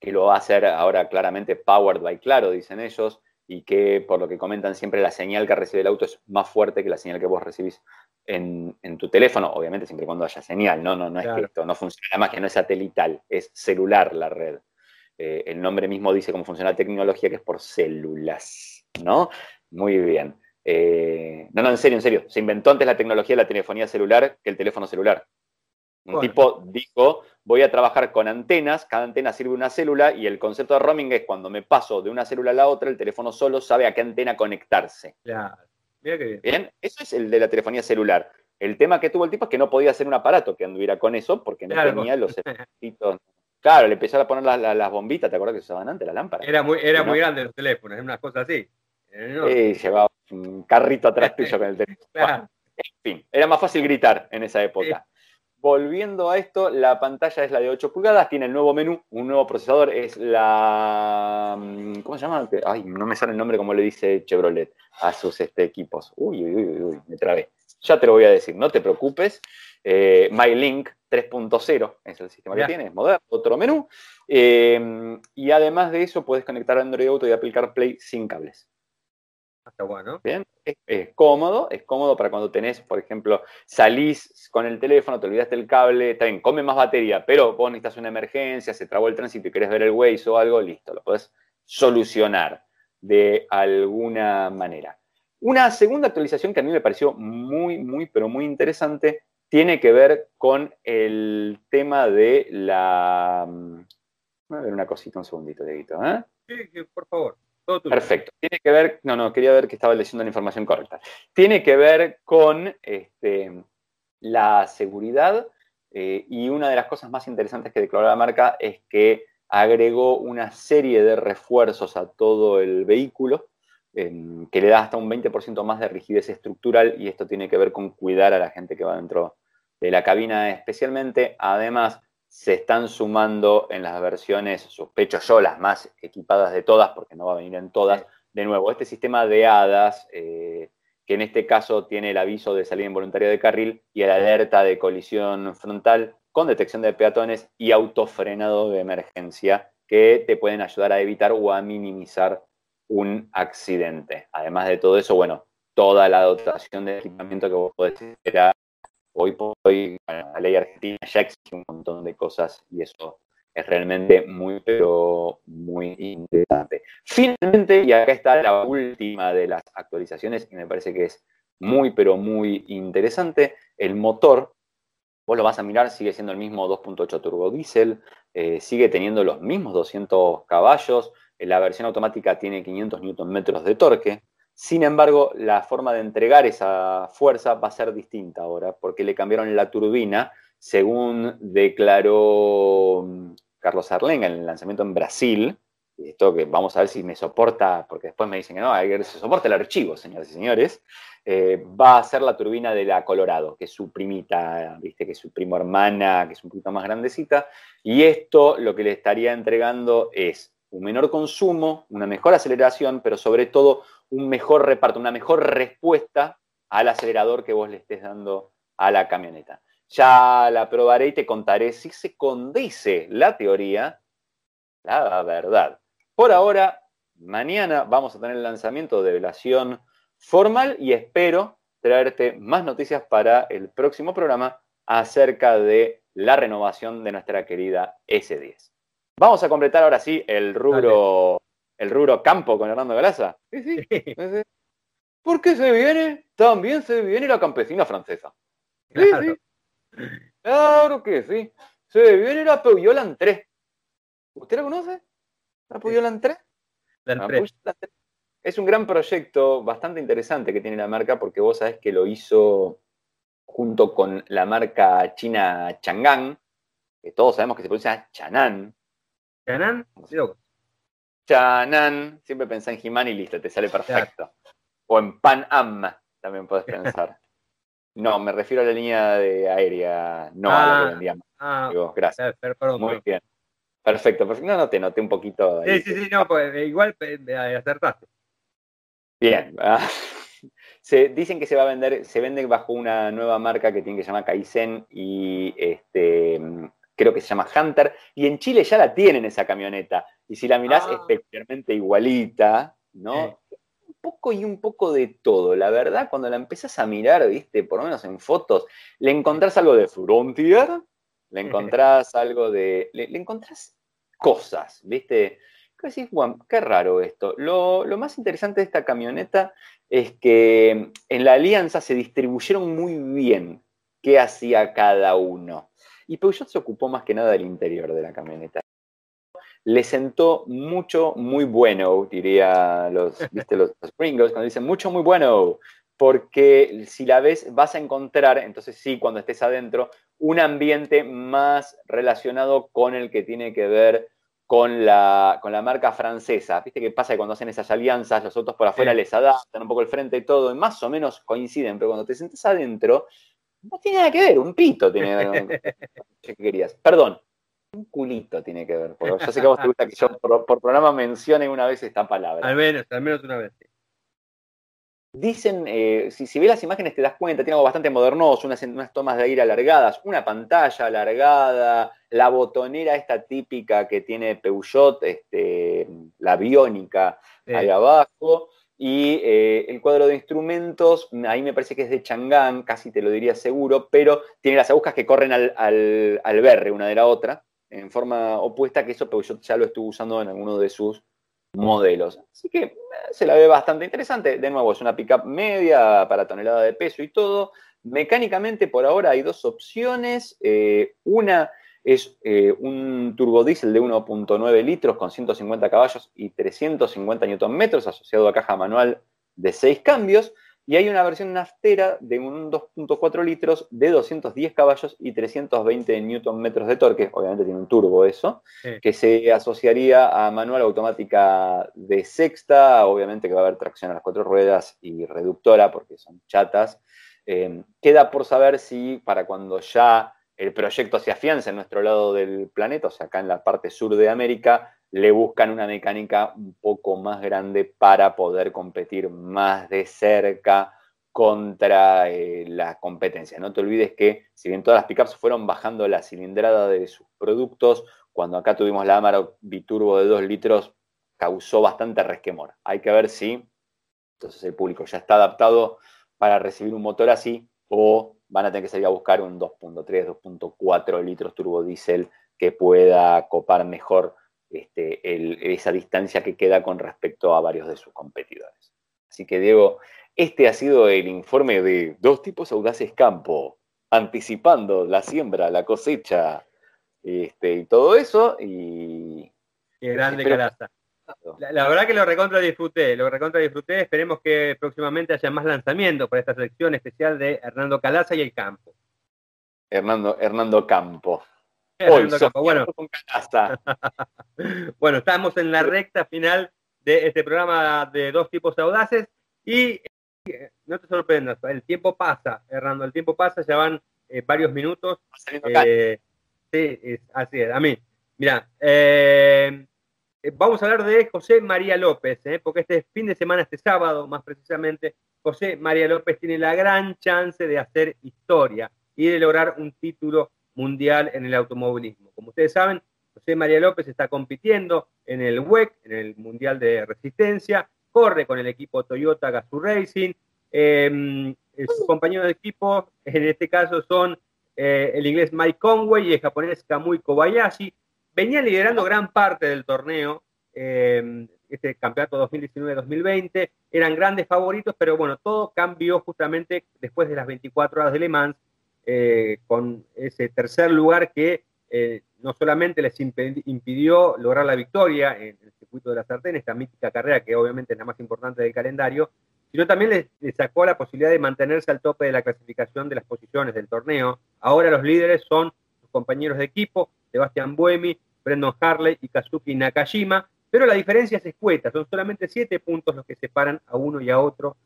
que lo va a hacer ahora claramente powered by Claro, dicen ellos, y que por lo que comentan siempre la señal que recibe el auto es más fuerte que la señal que vos recibís en, tu teléfono, obviamente siempre y cuando haya señal, no, no, no es que esto no funciona, más que no es satelital, es celular la red. Eh, el nombre mismo dice cómo funciona la tecnología, que es por células, ¿no? Muy bien. Eh, no, no, en serio, en serio. Se inventó antes la tecnología de la telefonía celular que el teléfono celular. Un tipo dijo, voy a trabajar con antenas, cada antena sirve una célula y el concepto de roaming es cuando me paso de una célula a la otra, el teléfono solo sabe a qué antena conectarse. Claro. Mira qué bien. bien. Eso es el de la telefonía celular. El tema que tuvo el tipo es que no podía hacer un aparato que anduviera con eso porque no tenía los efectitos Claro, le empezó a poner las, bombitas, ¿te acuerdas que se usaban antes, la lámpara? Era muy, era muy grande los teléfonos, unas cosas así. Sí, llevaba un carrito atrás tuyo con el teléfono. En fin, era más fácil gritar en esa época. Volviendo a esto, la pantalla es la de 8 pulgadas, tiene el nuevo menú, un nuevo procesador, es la... Mm, ¿Cómo se llama? Ay, no me sale el nombre como le dice Chevrolet a sus este, equipos. Uy, uy, uy, uy, me trabé. Ya te lo voy a decir, no te preocupes. Eh, MyLink 3.0 es el sistema que tiene, es moderno, otro menú. Eh, y además de eso, puedes conectar Android Auto y Apple CarPlay sin cables. Está bueno. Bien, es, cómodo, es cómodo para cuando tenés, por ejemplo, salís con el teléfono, te olvidaste el cable, está bien, come más batería, pero vos necesitas una emergencia, se trabó el tránsito y querés ver el Waze o algo, listo, lo podés solucionar de alguna manera. Una segunda actualización que a mí me pareció muy, muy, pero muy interesante tiene que ver con el tema de la... Mm, voy a ver una cosita, un segundito, Dieguito. ¿eh? Sí, por favor. Perfecto. Tiene que ver, no, no, quería ver que estaba leyendo la información correcta. Tiene que ver con este, la seguridad eh, y una de las cosas más interesantes que declaró la marca es que agregó una serie de refuerzos a todo el vehículo em, que le da hasta un 20% más de rigidez estructural y esto tiene que ver con cuidar a la gente que va dentro de la cabina especialmente. Además, se están sumando en las versiones, sospecho yo, las más equipadas de todas, porque no va a venir en todas, de nuevo, este sistema de hadas, eh, que en este caso tiene el aviso de salida involuntaria de carril y el alerta de colisión frontal con detección de peatones y autofrenado de emergencia que te pueden ayudar a evitar o a minimizar un accidente. Además de todo eso, bueno, toda la dotación de equipamiento que vos podés esperar hoy por hoy, la ley argentina ya exige un montón de cosas y eso es realmente muy, pero muy interesante. Finalmente, y acá está la última de las actualizaciones y me parece que es muy, pero muy interesante, el motor, vos lo vas a mirar, sigue siendo el mismo 2.8 turbo diésel, eh, sigue teniendo los mismos 200 caballos, la versión automática tiene 500 Nm de torque, sin embargo, la forma de entregar esa fuerza va a ser distinta ahora, porque le cambiaron la turbina, según declaró mm, Carlos Arlenga en el lanzamiento en Brasil. Esto que vamos a ver si me soporta, porque después me dicen que no, se soporta el archivo, señores y señores. Eh, va a ser la turbina de la Colorado, que es su primita, viste, que es su primo hermana, que es un poquito más grandecita. Y esto lo que le estaría entregando es un menor consumo, una mejor aceleración, pero sobre todo un mejor reparto, una mejor respuesta al acelerador que vos le estés dando a la camioneta. Ya la probaré y te contaré si se condice la teoría, la verdad. Por ahora, mañana vamos a tener el lanzamiento de velación formal y espero traerte más noticias para el próximo programa acerca de la renovación de nuestra querida S10. Vamos a completar ahora sí el rubro, el rubro campo con Hernando Galaza. Sí, sí. ¿Por qué se viene? También se viene la campesina francesa. Sí, sí. Claro que sí. Se viene la Peugeot 3. ¿Usted la conoce? ¿La Peugeot 3? Es un gran proyecto bastante interesante que tiene la marca porque vos sabés que lo hizo junto con la marca china Chang'an, que todos sabemos que se pronuncia Chanan, ¿Chanan? Chanan, siempre pensá en Jimán y listo, te sale perfecto. O en Pan Am también puedes pensar. no, me refiero a la línea de aérea, no a la que ah, vendíamos. Ah, gracias. Muy bien. Perfecto, perfecto. No, no te noté un poquito. sí, sí, sí, no, pues igual acertaste. Bien. Ah, se, dicen que se va a vender, se vende bajo una nueva marca que tiene que se llama Kaizen y este creo que se llama Hunter, y en Chile ya la tienen esa camioneta. Y si la mirás, es ah. igualita, ¿no? Un poco y un poco de todo. La verdad, cuando la empezás a mirar, viste, por lo menos en fotos, le encontrás algo de Frontier, le encontrás algo de. Le, encontrás cosas, viste. ¿Qué decís, Juan? Qué raro esto. Lo, lo más interesante de esta camioneta es que en la alianza se distribuyeron muy bien qué hacía cada uno. Y Peugeot se ocupó más que nada del interior de la camioneta. Le sentó mucho, muy bueno, diría los, ¿viste? los, gringos, cuando dicen mucho, muy bueno, porque si la ves vas a encontrar, entonces sí, cuando estés adentro, un ambiente más relacionado con el que tiene que ver con la, con la marca francesa. ¿Viste qué pasa que cuando hacen esas alianzas, los autos por afuera les adaptan un poco el frente y todo, y más o menos coinciden, pero cuando te sientes adentro, no tiene nada que ver, un pito tiene que ver que querías. Perdón, un culito tiene que ver. Porque yo sé que a vos te gusta que yo por, programa mencione una vez esta palabra. Al menos, al menos una vez. Dicen, eh, si, si ves las imágenes te das cuenta, tiene algo bastante modernoso, unas, unas tomas de aire alargadas, una pantalla alargada, la botonera esta típica que tiene Peugeot, este, la biónica ahí abajo. Y eh, el cuadro de instrumentos, ahí me parece que es de Chang'an, casi te lo diría seguro, pero tiene las agujas que corren al, al, berre una de la otra, en forma opuesta, que eso Peugeot ya lo estuvo usando en alguno de sus modelos. Así que eh, se la ve bastante interesante. De nuevo, es una pickup media para tonelada de peso y todo. Mecánicamente, por ahora hay dos opciones. Eh, una es eh, un turbodiesel de 1.9 litros con 150 caballos y 350 Nm asociado a caja manual de 6 cambios. y hay una versión naftera de un 2.4 litros de 210 caballos y 320 newton metros de torque, obviamente tiene un turbo eso, que se asociaría a manual automática de sexta, obviamente que va a haber tracción a las cuatro ruedas y reductora porque son chatas. Eh, queda por saber si para cuando ya el proyecto se afianza en nuestro lado del planeta, o sea, acá en la parte sur de América, le buscan una mecánica un poco más grande para poder competir más de cerca contra eh, la competencia. No te olvides que si bien todas las pickups fueron bajando la cilindrada de sus productos, cuando acá tuvimos la Amarok biturbo de 2 litros, causó bastante resquemor. Hay que ver si entonces el público ya está adaptado para recibir un motor así o van a tener que salir a buscar un 2.3, 2.4 litros turbo diésel que pueda copar mejor este, esa distancia que queda con respecto a varios de sus competidores. Así que, Diego, este ha sido el informe de dos tipos audaces campo, anticipando la siembra, la cosecha este, y todo eso. Y, Qué grande calaza. La, verdad que lo recontra disfruté, lo recontra disfruté. Esperemos que próximamente haya más lanzamientos para esta sección especial de Hernando Calaza y el campo. Hernando, Hernando Campo. Bueno. bueno, estamos en la recta final de este programa de dos tipos audaces y eh, no te sorprendas, el tiempo pasa, Hernando, el tiempo pasa, ya van eh, varios minutos. Eh, sí, es, así es. A mí, mira, vamos a hablar de José María López, porque este fin de semana, este sábado más precisamente, José María López tiene la gran chance de hacer historia y de lograr un título mundial en el automovilismo. Como ustedes saben, José María López está compitiendo en el WEC, en el Mundial de Resistencia, corre con el equipo Toyota Gazoo Racing. Em, sus compañeros de equipo, en este caso, son eh, el inglés Mike Conway y el japonés Kamui Kobayashi. Venían liderando gran parte del torneo, em, este campeonato 2019-2020. Eran grandes favoritos, pero bueno, todo cambió justamente después de las 24 horas de Le Mans eh, con ese tercer lugar que eh, no solamente les impidió lograr la victoria en el circuito de la sartén, esta mítica carrera que obviamente es la más importante del calendario, sino también les, sacó la posibilidad de mantenerse al tope de la clasificación de las posiciones del torneo. Ahora los líderes son sus compañeros de equipo, Sebastián Buemi, Brendan Harley y Kazuki Nakajima, pero la diferencia es escueta, son solamente siete puntos los que separan a uno y a otro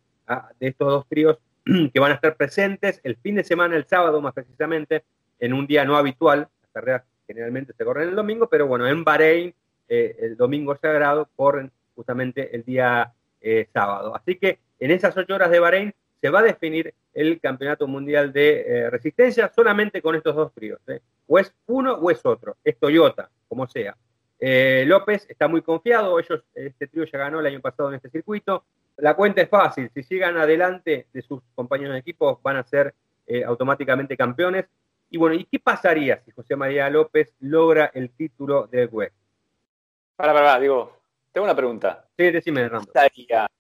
de estos dos tríos que van a estar presentes el fin de semana, el sábado más precisamente, en un día no habitual. Las carreras generalmente se corren el domingo, pero bueno, en Bahrein, eh, el domingo sagrado, corren justamente el día eh, sábado. Así que en esas ocho horas de Bahrein se va a definir el campeonato mundial de eh, resistencia solamente con estos dos tríos. O es uno o es otro. Es Toyota, como sea. López está muy confiado. Ellos, este trío ya ganó el año pasado en este circuito la cuenta es fácil, si llegan adelante de sus compañeros de equipo van a ser eh, automáticamente campeones. Y bueno, ¿y qué pasaría si José María López logra el título del WEC? Para, para, digo, tengo una pregunta. Sí, decime, Rando. ¿Qué pasaría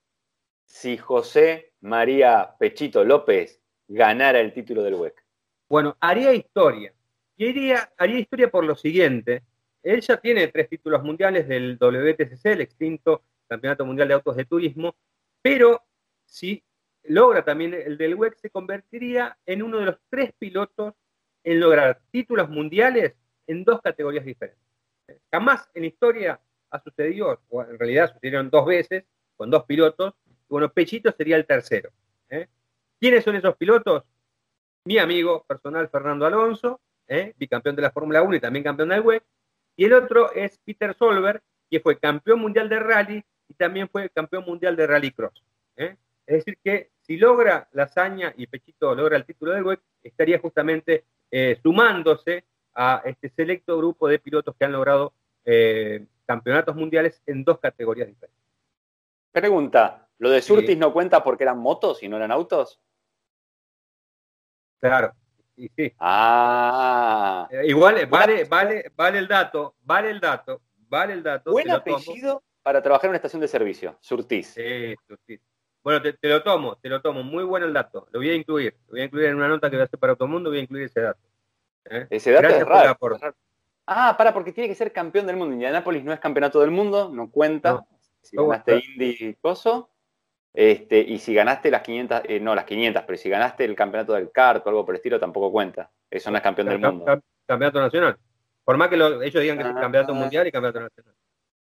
si José María Pechito López ganara el título del WEC? Bueno, haría historia. Y haría, historia por lo siguiente. Él ya tiene tres títulos mundiales del WTCC, el extinto Campeonato Mundial de Autos de Turismo, pero si logra también el del WEC, se convertiría en uno de los tres pilotos en lograr títulos mundiales en dos categorías diferentes. Jamás en la historia ha sucedido, o en realidad sucedieron dos veces, con dos pilotos, bueno, Pechito sería el tercero. ¿eh? ¿Quiénes son esos pilotos? Mi amigo personal Fernando Alonso, ¿eh? bicampeón de la Fórmula 1 y también campeón del WEC, y el otro es Peter Solberg, que fue campeón mundial de rally y también fue campeón mundial de rallycross. ¿eh? Es decir, que si logra la hazaña y Pechito logra el título del WEC, estaría justamente eh, sumándose a este selecto grupo de pilotos que han logrado eh, campeonatos mundiales en dos categorías diferentes. Pregunta, ¿lo de Surtis no cuenta porque eran motos y no eran autos? Claro, sí. Ah. igual, vale, vale, vale el dato, vale el dato, vale el dato. Buen apellido para trabajar en una estación de servicio, Surtis. Sí, Surtis. Bueno, te, lo tomo, te lo tomo. Muy bueno el dato. Lo voy a incluir. Lo voy a incluir en una nota que voy a hacer para todo el mundo. Voy a incluir ese dato. ¿eh? Ese dato es raro. Ah, para, porque tiene que ser campeón del mundo. Indianápolis no es campeonato del mundo, no cuenta. si ganaste Indy Coso. Este, y si ganaste las 500, eh, no las 500, pero si ganaste el campeonato del kart o algo por el estilo, tampoco cuenta. Eso no es campeón del mundo. Campeonato nacional. Por más que ellos digan que es campeonato ah. mundial y campeonato nacional.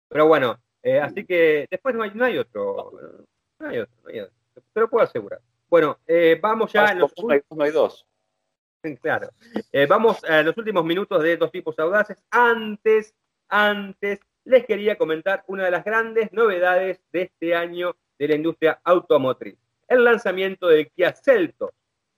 Pero bueno, eh, así que después no hay, no hay otro. No hay otro, no hay otro. Te lo puedo asegurar. Bueno, eh, vamos ya. En los no, hay, no hay dos. Claro. Eh, vamos a los últimos minutos de dos tipos audaces. Antes, antes, les quería comentar una de las grandes novedades de este año de la industria automotriz. El lanzamiento del Kia Celtos,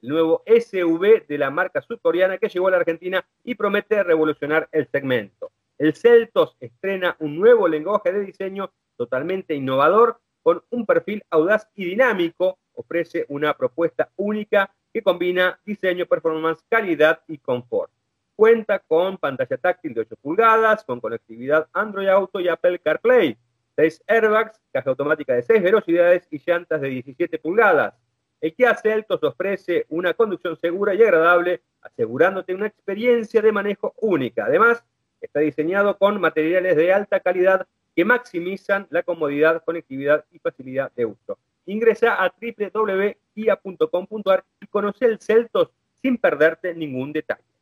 el nuevo SUV de la marca surcoreana que llegó a la Argentina y promete revolucionar el segmento. El Celtos estrena un nuevo lenguaje de diseño totalmente innovador con un perfil audaz y dinámico. Ofrece una propuesta única que combina diseño, performance, calidad y confort. Cuenta con pantalla táctil de 8 pulgadas, con conectividad Android Auto y Apple CarPlay, 6 airbags, caja automática de 6 velocidades y llantas de 17 pulgadas. El Kia Celtos ofrece una conducción segura y agradable, asegurándote una experiencia de manejo única. Además, está diseñado con materiales de alta calidad que maximizan la comodidad, conectividad y facilidad de uso. Ingresa a www.kia.com.ar y conoce el Celtos sin perderte ningún detalle.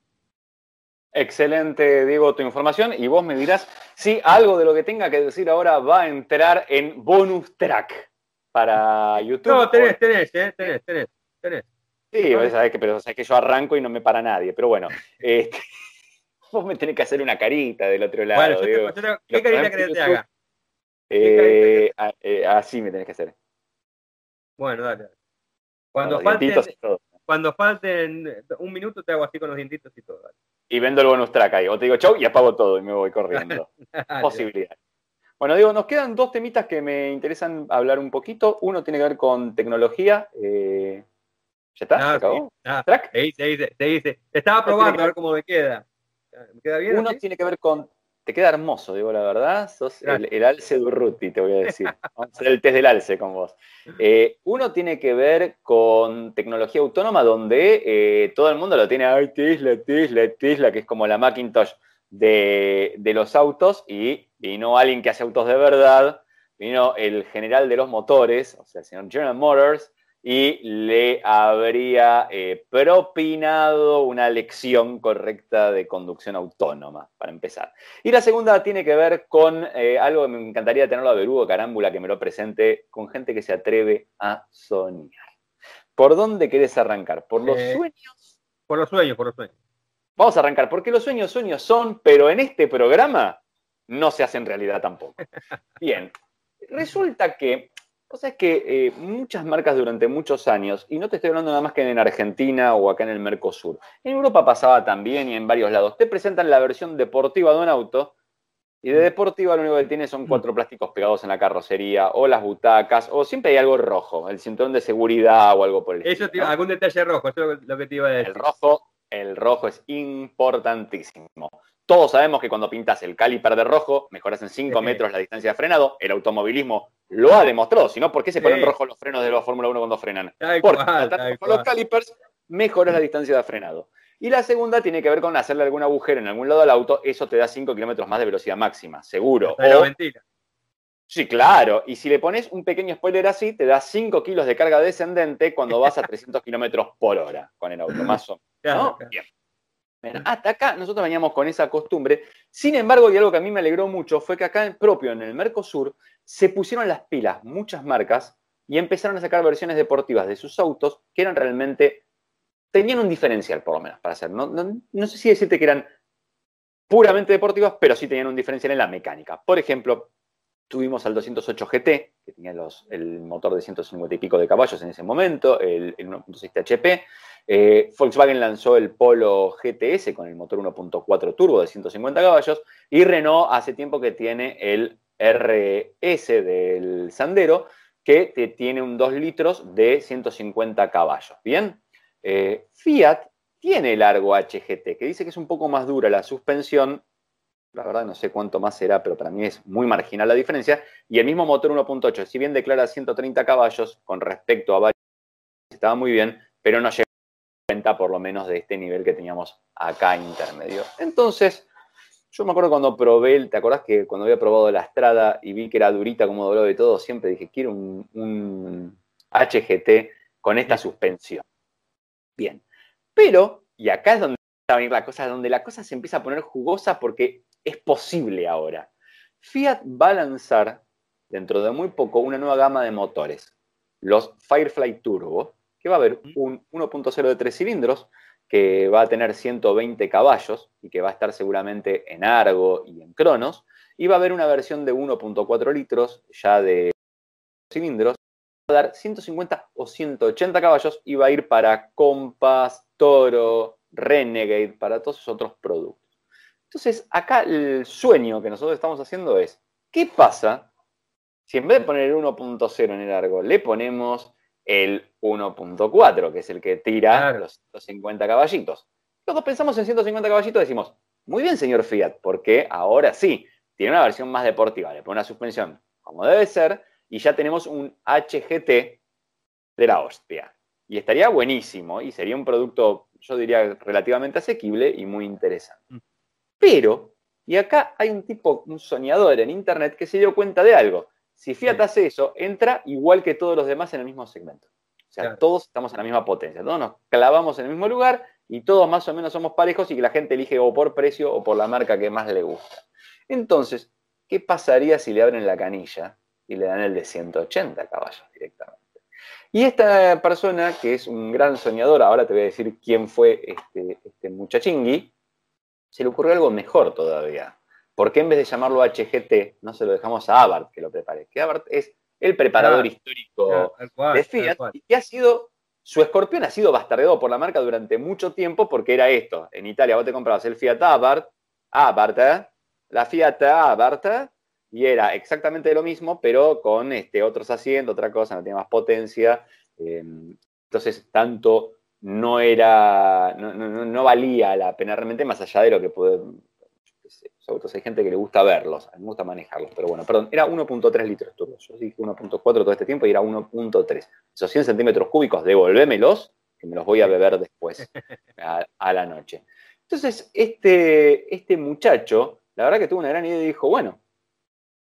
Excelente, Diego, tu información. Y vos me dirás si algo de lo que tenga que decir ahora va a entrar en bonus track para YouTube. No, tenés, tenés, eh, tenés, tenés, tenés. Sí, sabés que, pero sabés que yo arranco y no me para nadie. Pero bueno, este, vos me tenés que hacer una carita del otro lado. Bueno, ¿Qué carita querés que te haga? Eh, eh, así me tenés que hacer. Bueno, dale. Cuando falten, cuando falten un minuto te hago así con los dientitos y todo. Y vendo el bonus track ahí. O te digo chau y apago todo y me voy corriendo. Posibilidad. Bueno, digo, nos quedan dos temitas que me interesan hablar un poquito. Uno tiene que ver con tecnología. Eh, ¿Ya está? ¿Se ah, acabó? Ah, ¿Track? Te dice, te dice. Te estaba probando a ver cómo me queda. ¿Me queda bien? Uno tiene que ver con te queda hermoso, digo la verdad. Sos el, alce Durruti, te voy a decir. Vamos a hacer el test del alce con vos. Eh, uno tiene que ver con tecnología autónoma, donde eh, todo el mundo lo tiene, ay, Tesla, Tesla, Tesla, que es como la Macintosh de, de los autos, y vino alguien que hace autos de verdad, vino el general de los motores, o sea, el señor General Motors, y le habría eh, propinado una lección correcta de conducción autónoma, para empezar. Y la segunda tiene que ver con eh, algo que me encantaría tenerlo a Berugo Carámbula, que me lo presente, con gente que se atreve a soñar. ¿Por dónde querés arrancar? ¿Por los eh, sueños? Por los sueños, por los sueños. Vamos a arrancar, porque los sueños sueños son, pero en este programa no se hacen realidad tampoco. Bien, resulta que sea, es que eh, muchas marcas durante muchos años, y no te estoy hablando nada más que en Argentina o acá en el Mercosur, en Europa pasaba también y en varios lados, te presentan la versión deportiva de un auto, y de mm. deportiva lo único que tiene son mm. cuatro plásticos pegados en la carrocería, o las butacas, o siempre hay algo rojo, el cinturón de seguridad o algo por el estilo. Eso, algún detalle rojo, eso es lo que te iba a decir. El rojo, el rojo es importantísimo. Todos sabemos que cuando pintas el caliper de rojo, mejoras en 5 metros la distancia de frenado. El automovilismo lo ha demostrado. Si no, ¿por qué se ponen rojos los frenos de la Fórmula 1 cuando frenan? Porque con los calipers mejoras la distancia de frenado. Y la segunda tiene que ver con hacerle algún agujero en algún lado del auto. Eso te da 5 kilómetros más de velocidad máxima, seguro. O, Sí, claro. Y si le pones un pequeño spoiler así, te da 5 kilos de carga descendente cuando vas a 300 kilómetros por hora con el auto, más o menos. Bien. Hasta acá nosotros veníamos con esa costumbre. Sin embargo, y algo que a mí me alegró mucho fue que acá propio en el Mercosur se pusieron las pilas muchas marcas y empezaron a sacar versiones deportivas de sus autos que eran realmente, tenían un diferencial por lo menos para hacer. No, no sé si decirte que eran puramente deportivas, pero sí tenían un diferencial en la mecánica. Por ejemplo, tuvimos al 208 GT, que tenía el motor de 150 y pico de caballos en ese momento, el, el 1.6 HP. Eh, Volkswagen lanzó el Polo GTS con el motor 1.4 turbo de 150 caballos y Renault hace tiempo que tiene el RS del Sandero que tiene un 2 litros de 150 caballos. Bien, eh, Fiat tiene el Argo HGT que dice que es un poco más dura la suspensión. La verdad no sé cuánto más será, pero para mí es muy marginal la diferencia. Y el mismo motor 1.8, si bien declara 130 caballos con respecto a varios, estaba muy bien, pero no llega cuenta por lo menos de este nivel que teníamos acá intermedio. Entonces, Yo me acuerdo cuando probé, ¿te acordás que cuando había probado la Estrada y vi que era durita como dobló de todo, siempre dije, quiero un, HGT con esta suspensión. Bien. Pero, y acá es donde a venir la cosa, donde la cosa se empieza a poner jugosa porque es posible ahora. Fiat va a lanzar dentro de muy poco una nueva gama de motores, los Firefly Turbo, que va a haber un 1.0 de tres cilindros, que va a tener 120 caballos y que va a estar seguramente en Argo y en Cronos, y va a haber una versión de 1.4 litros ya de cilindros, va a dar 150 o 180 caballos y va a ir para Compass, Toro, Renegade, para todos esos otros productos. Entonces, acá el sueño que nosotros estamos haciendo es, ¿qué pasa si en vez de poner el 1.0 en el Argo, le ponemos el 1.4, que es el que tira los 150 caballitos. Luego pensamos en 150 caballitos y decimos, muy bien, señor Fiat, porque ahora sí, tiene una versión más deportiva, le pone una suspensión como debe ser, y ya tenemos un HGT de la hostia. Y estaría buenísimo, y sería un producto, yo diría, relativamente asequible y muy interesante. Pero, y acá hay un tipo, un soñador en Internet que se dio cuenta de algo. Si Fiat hace eso, entra igual que todos los demás en el mismo segmento. O sea, todos estamos en la misma potencia, todos nos clavamos en el mismo lugar y todos más o menos somos parejos y que la gente elige o por precio o por la marca que más le gusta. Entonces, ¿qué pasaría si le abren la canilla y le dan el de 180 caballos directamente? Y esta persona, que es un gran soñador, ahora te voy a decir quién fue este, este muchachingui, se le ocurrió algo mejor todavía. ¿Por qué en vez de llamarlo HGT no se lo dejamos a Abarth que lo prepare? Que Abarth es el preparador histórico de Fiat y que ha sido, su escorpión ha sido bastardeado por la marca durante mucho tiempo porque era esto. En Italia vos te comprabas el Fiat Abarth, Abarth, ¿eh? la Fiat Abarth, y era exactamente lo mismo, pero con este, otros asientos, otra cosa, no tenía más potencia. Em, entonces, tanto no era, no, no, valía la pena realmente, más allá de lo que puede autos hay gente que le gusta verlos, a mí me gusta manejarlos, pero bueno, perdón, era 1.3 litros turbo. Yo dije 1.4 todo este tiempo y era 1.3. Esos 100 centímetros cúbicos, devolvémelos, que me los voy a beber después, a, la noche. Entonces, este, este muchacho, la verdad que tuvo una gran idea y dijo, bueno,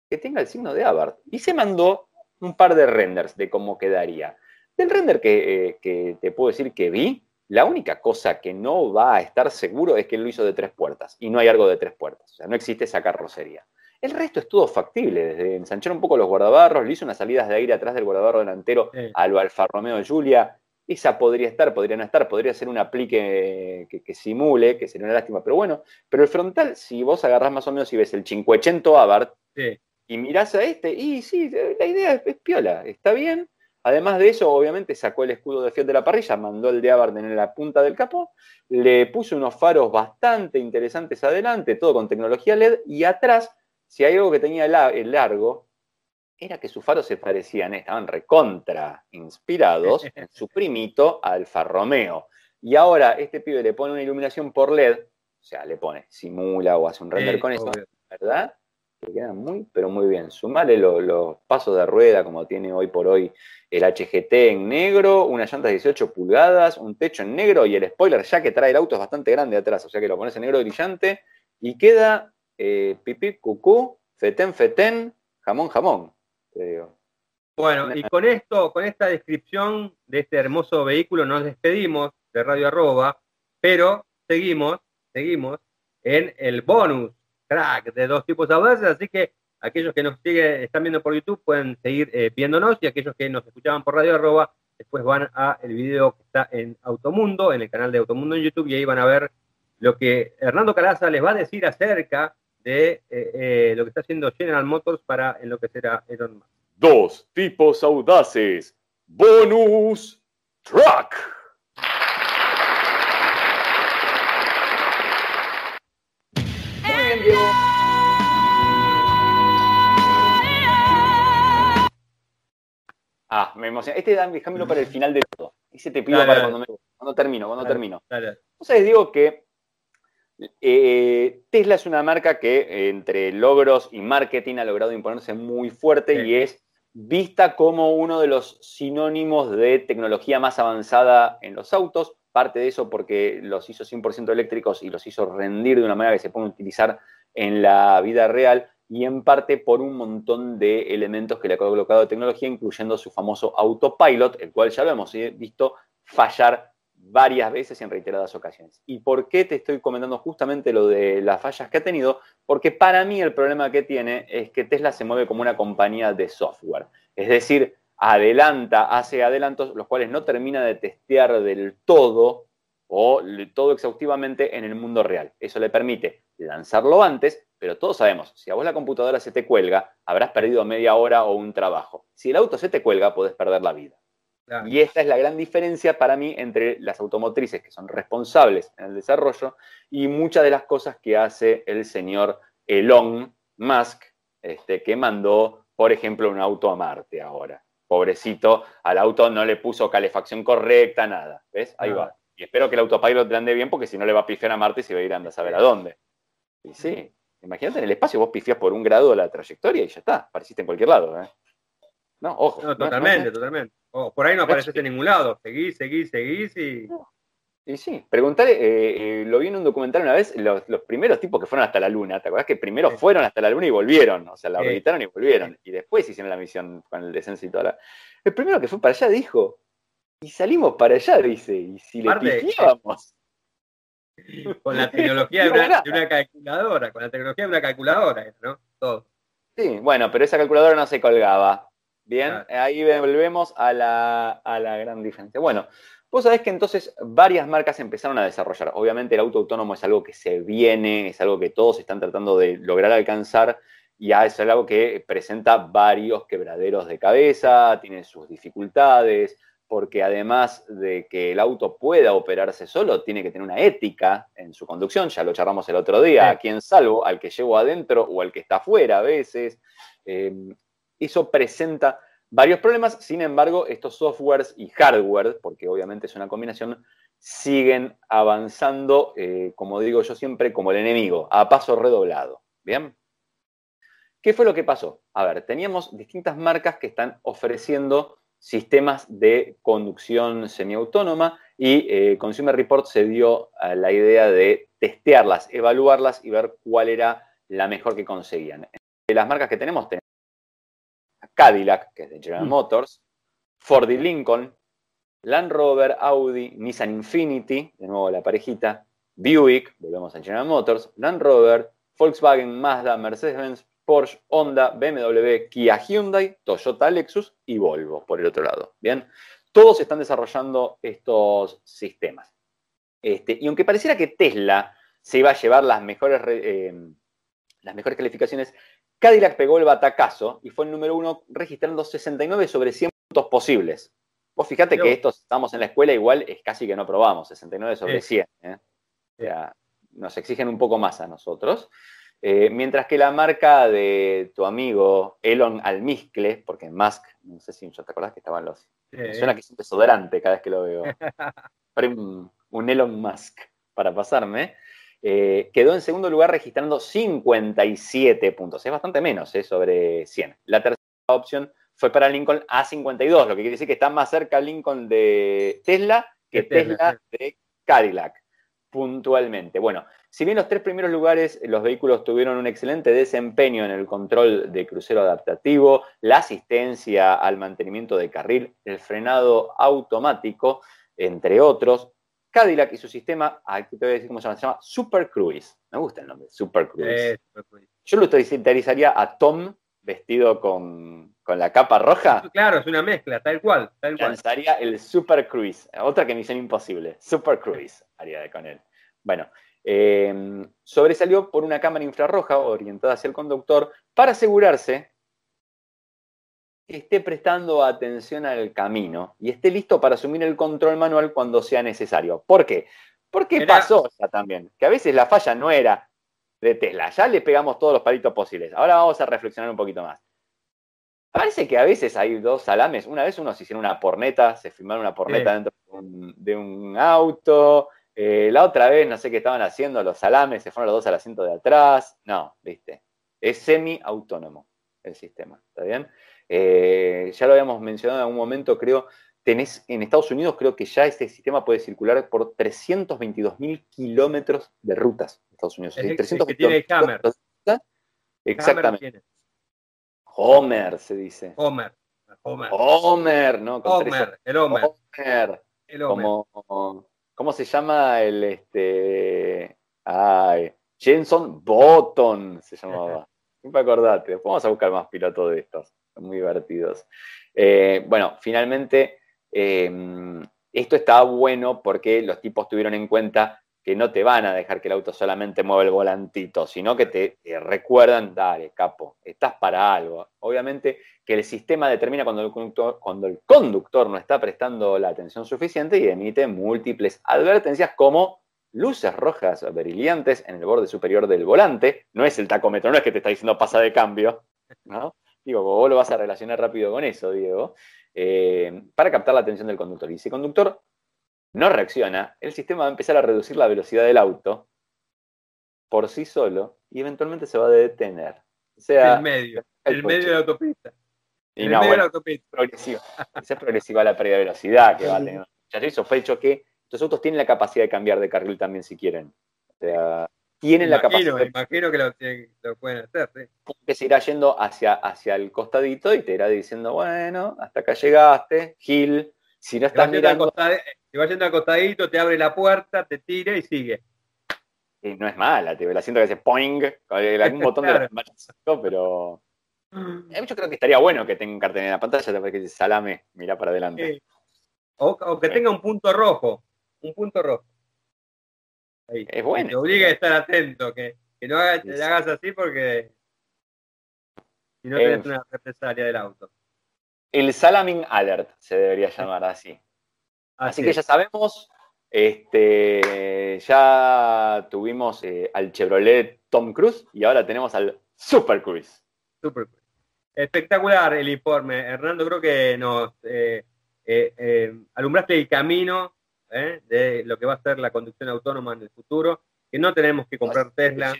que tenga el signo de Abarth. Y se mandó un par de renders de cómo quedaría. Del render que, eh, que te puedo decir que vi, la única cosa que no va a estar seguro es que lo hizo de tres puertas y no hay algo de tres puertas. O sea, no existe esa carrocería. El resto es todo factible, desde ensanchar un poco los guardabarros, le hizo unas salidas de aire atrás del guardabarro delantero a lo Alfa Romeo Giulia. Esa podría estar, podría no estar, podría ser un aplique que, simule, que sería una lástima, pero bueno. Pero el frontal, si vos agarrás más o menos y ves el 580 Abarth y mirás a este, y sí, la idea es piola, está bien, Además de eso, obviamente sacó el escudo de Fiat de la parrilla, mandó el de Abarth en la punta del capó, le puso unos faros bastante interesantes adelante, todo con tecnología LED, y atrás, si hay algo que tenía el largo, era que sus faros se parecían, estaban recontra inspirados en su primito Alfa Romeo. Y ahora este pibe le pone una iluminación por LED, o sea, le pone, simula o hace un render con eso, ¿verdad? Que queda muy, pero muy bien. Sumale los pasos de rueda como tiene hoy por hoy el HGT en negro, una llanta de 18 pulgadas, un techo en negro y el spoiler ya que trae el auto es bastante grande atrás, o sea que lo pones en negro brillante y queda eh, pipí, cucú, fetén, fetén, jamón, jamón, te digo. Bueno, y con esto, con esta descripción de este hermoso vehículo nos despedimos de Radio Arroba, pero seguimos, seguimos en el bonus crack de dos tipos audaces, así que aquellos que nos siguen, están viendo por YouTube pueden seguir eh, viéndonos y aquellos que nos escuchaban por radio arroba, después van a el video que está en Automundo, en el canal de Automundo en YouTube y ahí van a ver lo que Hernando Calaza les va a decir acerca de eh, eh, lo que está haciendo General Motors para enloquecer a Elon Musk. Dos tipos audaces. Bonus Truck. Ah, me emociona. Este déjamelo para el final de todo. Ese te pido para cuando, cuando, termino, cuando termino. Entonces digo que eh, Tesla es una marca que entre logros y marketing ha logrado imponerse muy fuerte y es vista como uno de los sinónimos de tecnología más avanzada en los autos. Parte de eso porque los hizo 100% eléctricos y los hizo rendir de una manera que se puede utilizar en la vida real y en parte por un montón de elementos que le ha colocado de tecnología, incluyendo su famoso autopilot, el cual ya lo hemos visto fallar varias veces en reiteradas ocasiones. ¿Y por qué te estoy comentando justamente lo de las fallas que ha tenido? Porque para mí el problema que tiene es que Tesla se mueve como una compañía de software. Es decir, adelanta, hace adelantos, los cuales no termina de testear del todo o todo exhaustivamente en el mundo real. Eso le permite lanzarlo antes, pero todos sabemos, si a vos la computadora se te cuelga, habrás perdido media hora o un trabajo. Si el auto se te cuelga, podés perder la vida. Y esta es la gran diferencia para mí entre las automotrices que son responsables en el desarrollo y muchas de las cosas que hace el señor Elon Musk, este, que mandó, por ejemplo, un auto a Marte ahora. Pobrecito, al auto no le puso calefacción correcta, nada. ¿Ves? Ahí va. Y espero que el autopilot ande bien porque si no le va a pifiar a Marte y se va a ir a, a saber a dónde. Y sí, imagínate en el espacio, vos pifias por un grado la trayectoria y ya está, apareciste en cualquier lado. ¿eh? No, ojo. totalmente, totalmente. por ahí no apareces en ningún lado. Seguís, seguís, seguís y. Y sí, preguntarle, eh, eh, lo vi en un documental una vez, los, primeros tipos que fueron hasta la Luna, ¿te acuerdas que primero fueron hasta la Luna y volvieron? O sea, la orbitaron y volvieron. Y después hicieron la misión con el descenso y toda El primero que fue para allá dijo, y salimos para allá, dice, y si le pifiábamos. Con la tecnología de una, de una, calculadora, con la tecnología de una calculadora, ¿no? Todo. Sí, bueno, pero esa calculadora no se colgaba. Bien, ahí volvemos a la, gran diferencia. Bueno, vos sabés que entonces varias marcas empezaron a desarrollar. Obviamente el auto autónomo es algo que se viene, es algo que todos están tratando de lograr alcanzar y es algo que presenta varios quebraderos de cabeza, tiene sus dificultades, porque además de que el auto pueda operarse solo, tiene que tener una ética en su conducción, ya lo charlamos el otro día, a quién salvo, al que llevo adentro o al que está afuera a veces. Eh, eso presenta varios problemas, sin embargo, estos softwares y hardware, porque obviamente es una combinación, siguen avanzando, eh, como digo yo siempre, como el enemigo, a paso redoblado. ¿Bien? ¿Qué fue lo que pasó? A ver, teníamos distintas marcas que están ofreciendo sistemas de conducción semiautónoma y eh, Consumer Report se dio a la idea de testearlas, evaluarlas y ver cuál era la mejor que conseguían. De las marcas que tenemos, tenemos Cadillac, que es de General mm. Motors, Ford y Lincoln, Land Rover, Audi, Nissan Infinity, de nuevo la parejita, Buick, volvemos a General Motors, Land Rover, Volkswagen, Mazda, Mercedes-Benz, Porsche, Honda, BMW, Kia, Hyundai, Toyota, Lexus y Volvo, por el otro lado. Bien, todos están desarrollando estos sistemas. Este, y aunque pareciera que Tesla se iba a llevar las mejores, eh, las mejores calificaciones, Cadillac pegó el batacazo y fue el número uno registrando 69 sobre 100 puntos posibles. Vos fíjate que estos estamos en la escuela, igual es casi que no probamos, 69 sobre 100. ¿eh? O sea, nos exigen un poco más a nosotros. Eh, mientras que la marca de tu amigo Elon Almizcle, porque Musk, no sé si yo te acordás que estaban los. suena que es un desodorante cada vez que lo veo. un Elon Musk para pasarme. Eh, quedó en segundo lugar registrando 57 puntos. Es bastante menos eh, sobre 100. La tercera opción fue para Lincoln a 52, lo que quiere decir que está más cerca Lincoln de Tesla que Tesla de Cadillac, puntualmente. Bueno, si bien los tres primeros lugares los vehículos tuvieron un excelente desempeño en el control de crucero adaptativo, la asistencia al mantenimiento de carril, el frenado automático, entre otros, Cadillac y su sistema, aquí te voy a decir cómo se llama, se llama Super Cruise. Me gusta el nombre, Super Cruise. Yo lo utilizaría a Tom vestido con, la capa roja. Claro, es una mezcla, tal cual. Tal cual. Lanzaría el Super Cruise, otra que misión imposible. Super Cruise haría con él. Bueno, eh, sobresalió por una cámara infrarroja orientada hacia el conductor para asegurarse esté prestando atención al camino y esté listo para asumir el control manual cuando sea necesario. ¿Por qué? Porque pasó ya también, que a veces la falla no era de Tesla, ya le pegamos todos los palitos posibles. Ahora vamos a reflexionar un poquito más. Parece que a veces hay dos salames. Una vez uno se hicieron una porneta, se filmaron una porneta dentro de un, auto. Eh, la otra vez, no sé qué estaban haciendo, los salames se fueron los dos al asiento de atrás. No, viste. Es semi-autónomo el sistema, ¿está bien? Eh, ya lo habíamos mencionado en algún momento, creo, tenés en Estados Unidos, creo que ya este sistema puede circular por 322 mil kilómetros de rutas en Estados Unidos. Es, que tiene Hammer. Exactamente. Homer se dice. Homer. Homer. Homer, ¿no? Homer, el Homer. Homer. El Homer. ¿Cómo se llama el este? Ay, Jenson Button se llamaba. Siempre acordate. Después vamos a buscar más pilotos de estos. Muy divertidos. Eh, bueno, finalmente, eh, esto está bueno porque los tipos tuvieron en cuenta que no te van a dejar que el auto solamente mueva el volantito, sino que te, recuerdan, dale, capo, estás para algo. Obviamente que el sistema determina cuando el, conductor, cuando el conductor no está prestando la atención suficiente y emite múltiples advertencias como luces rojas brillantes en el borde superior del volante. No es el tacómetro, no es que te está diciendo pasa de cambio, ¿no? Digo, vos lo vas a relacionar rápido con eso, Diego, eh, para captar la atención del conductor. Y si el conductor no reacciona, el sistema va a empezar a reducir la velocidad del auto por sí solo y eventualmente se va a detener. O sea, el medio, el, medio de la autopista. Y el no, medio de la autopista. Progresiva. Esa es progresiva la pérdida de velocidad que va a tener. Ya yo sospecho que estos autos tienen la capacidad de cambiar de carril también si quieren. O sea, tienen la capacidad. Imagino que lo, pueden hacer, sí. Que se irá yendo hacia, hacia el costadito y te irá diciendo, bueno, hasta acá llegaste, Gil, si no estás mirando... Te va yendo acostadito, te abre la puerta, te tira y sigue. Y no es mala, te la siento que hace poing con algún botón de la pero... Eh, yo creo que estaría bueno que tenga un cartel en la pantalla para que salame, mira para adelante. O, que tenga un punto rojo, un punto rojo. Es bueno. Te obliga a estar atento, que, no te hagas así porque si no tenés una represalia del auto. El Salaming Alert se debería llamar así. Así, que ya sabemos, este, ya tuvimos eh, al Chevrolet Tom Cruise y ahora tenemos al Super Cruise. Super Cruise. Espectacular el informe. Hernando, creo que nos eh, eh, alumbraste el camino de lo que va a ser la conducción autónoma en el futuro, que no tenemos que comprar Tesla.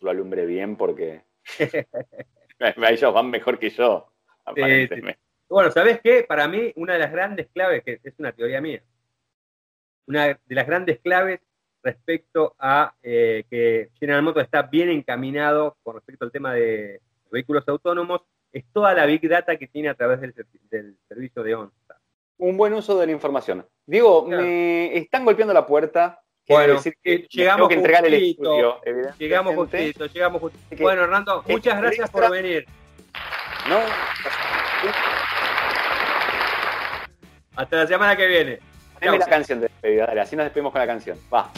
Lo alumbre bien porque ellos van mejor que yo, aparentemente. Bueno, ¿sabes qué? Para mí, una de las grandes claves, que es una teoría mía, una de las grandes claves respecto a eh, que General Motors está bien encaminado con respecto al tema de vehículos autónomos, es toda la Big Data que tiene a través del, servicio de OnStar. Un buen uso de la información. Diego, me están golpeando la puerta. Bueno, decir que llegamos que entregar el estudio, Llegamos justito, llegamos justito. Bueno, Hernando, muchas gracias por venir. No, hasta la semana que viene. Dame la canción de despedida, dale, así nos despedimos con la canción. Va.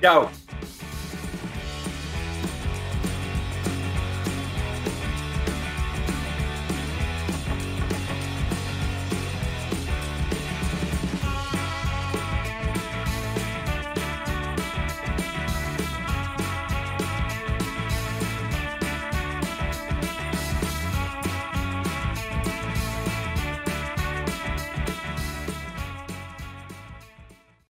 Chao.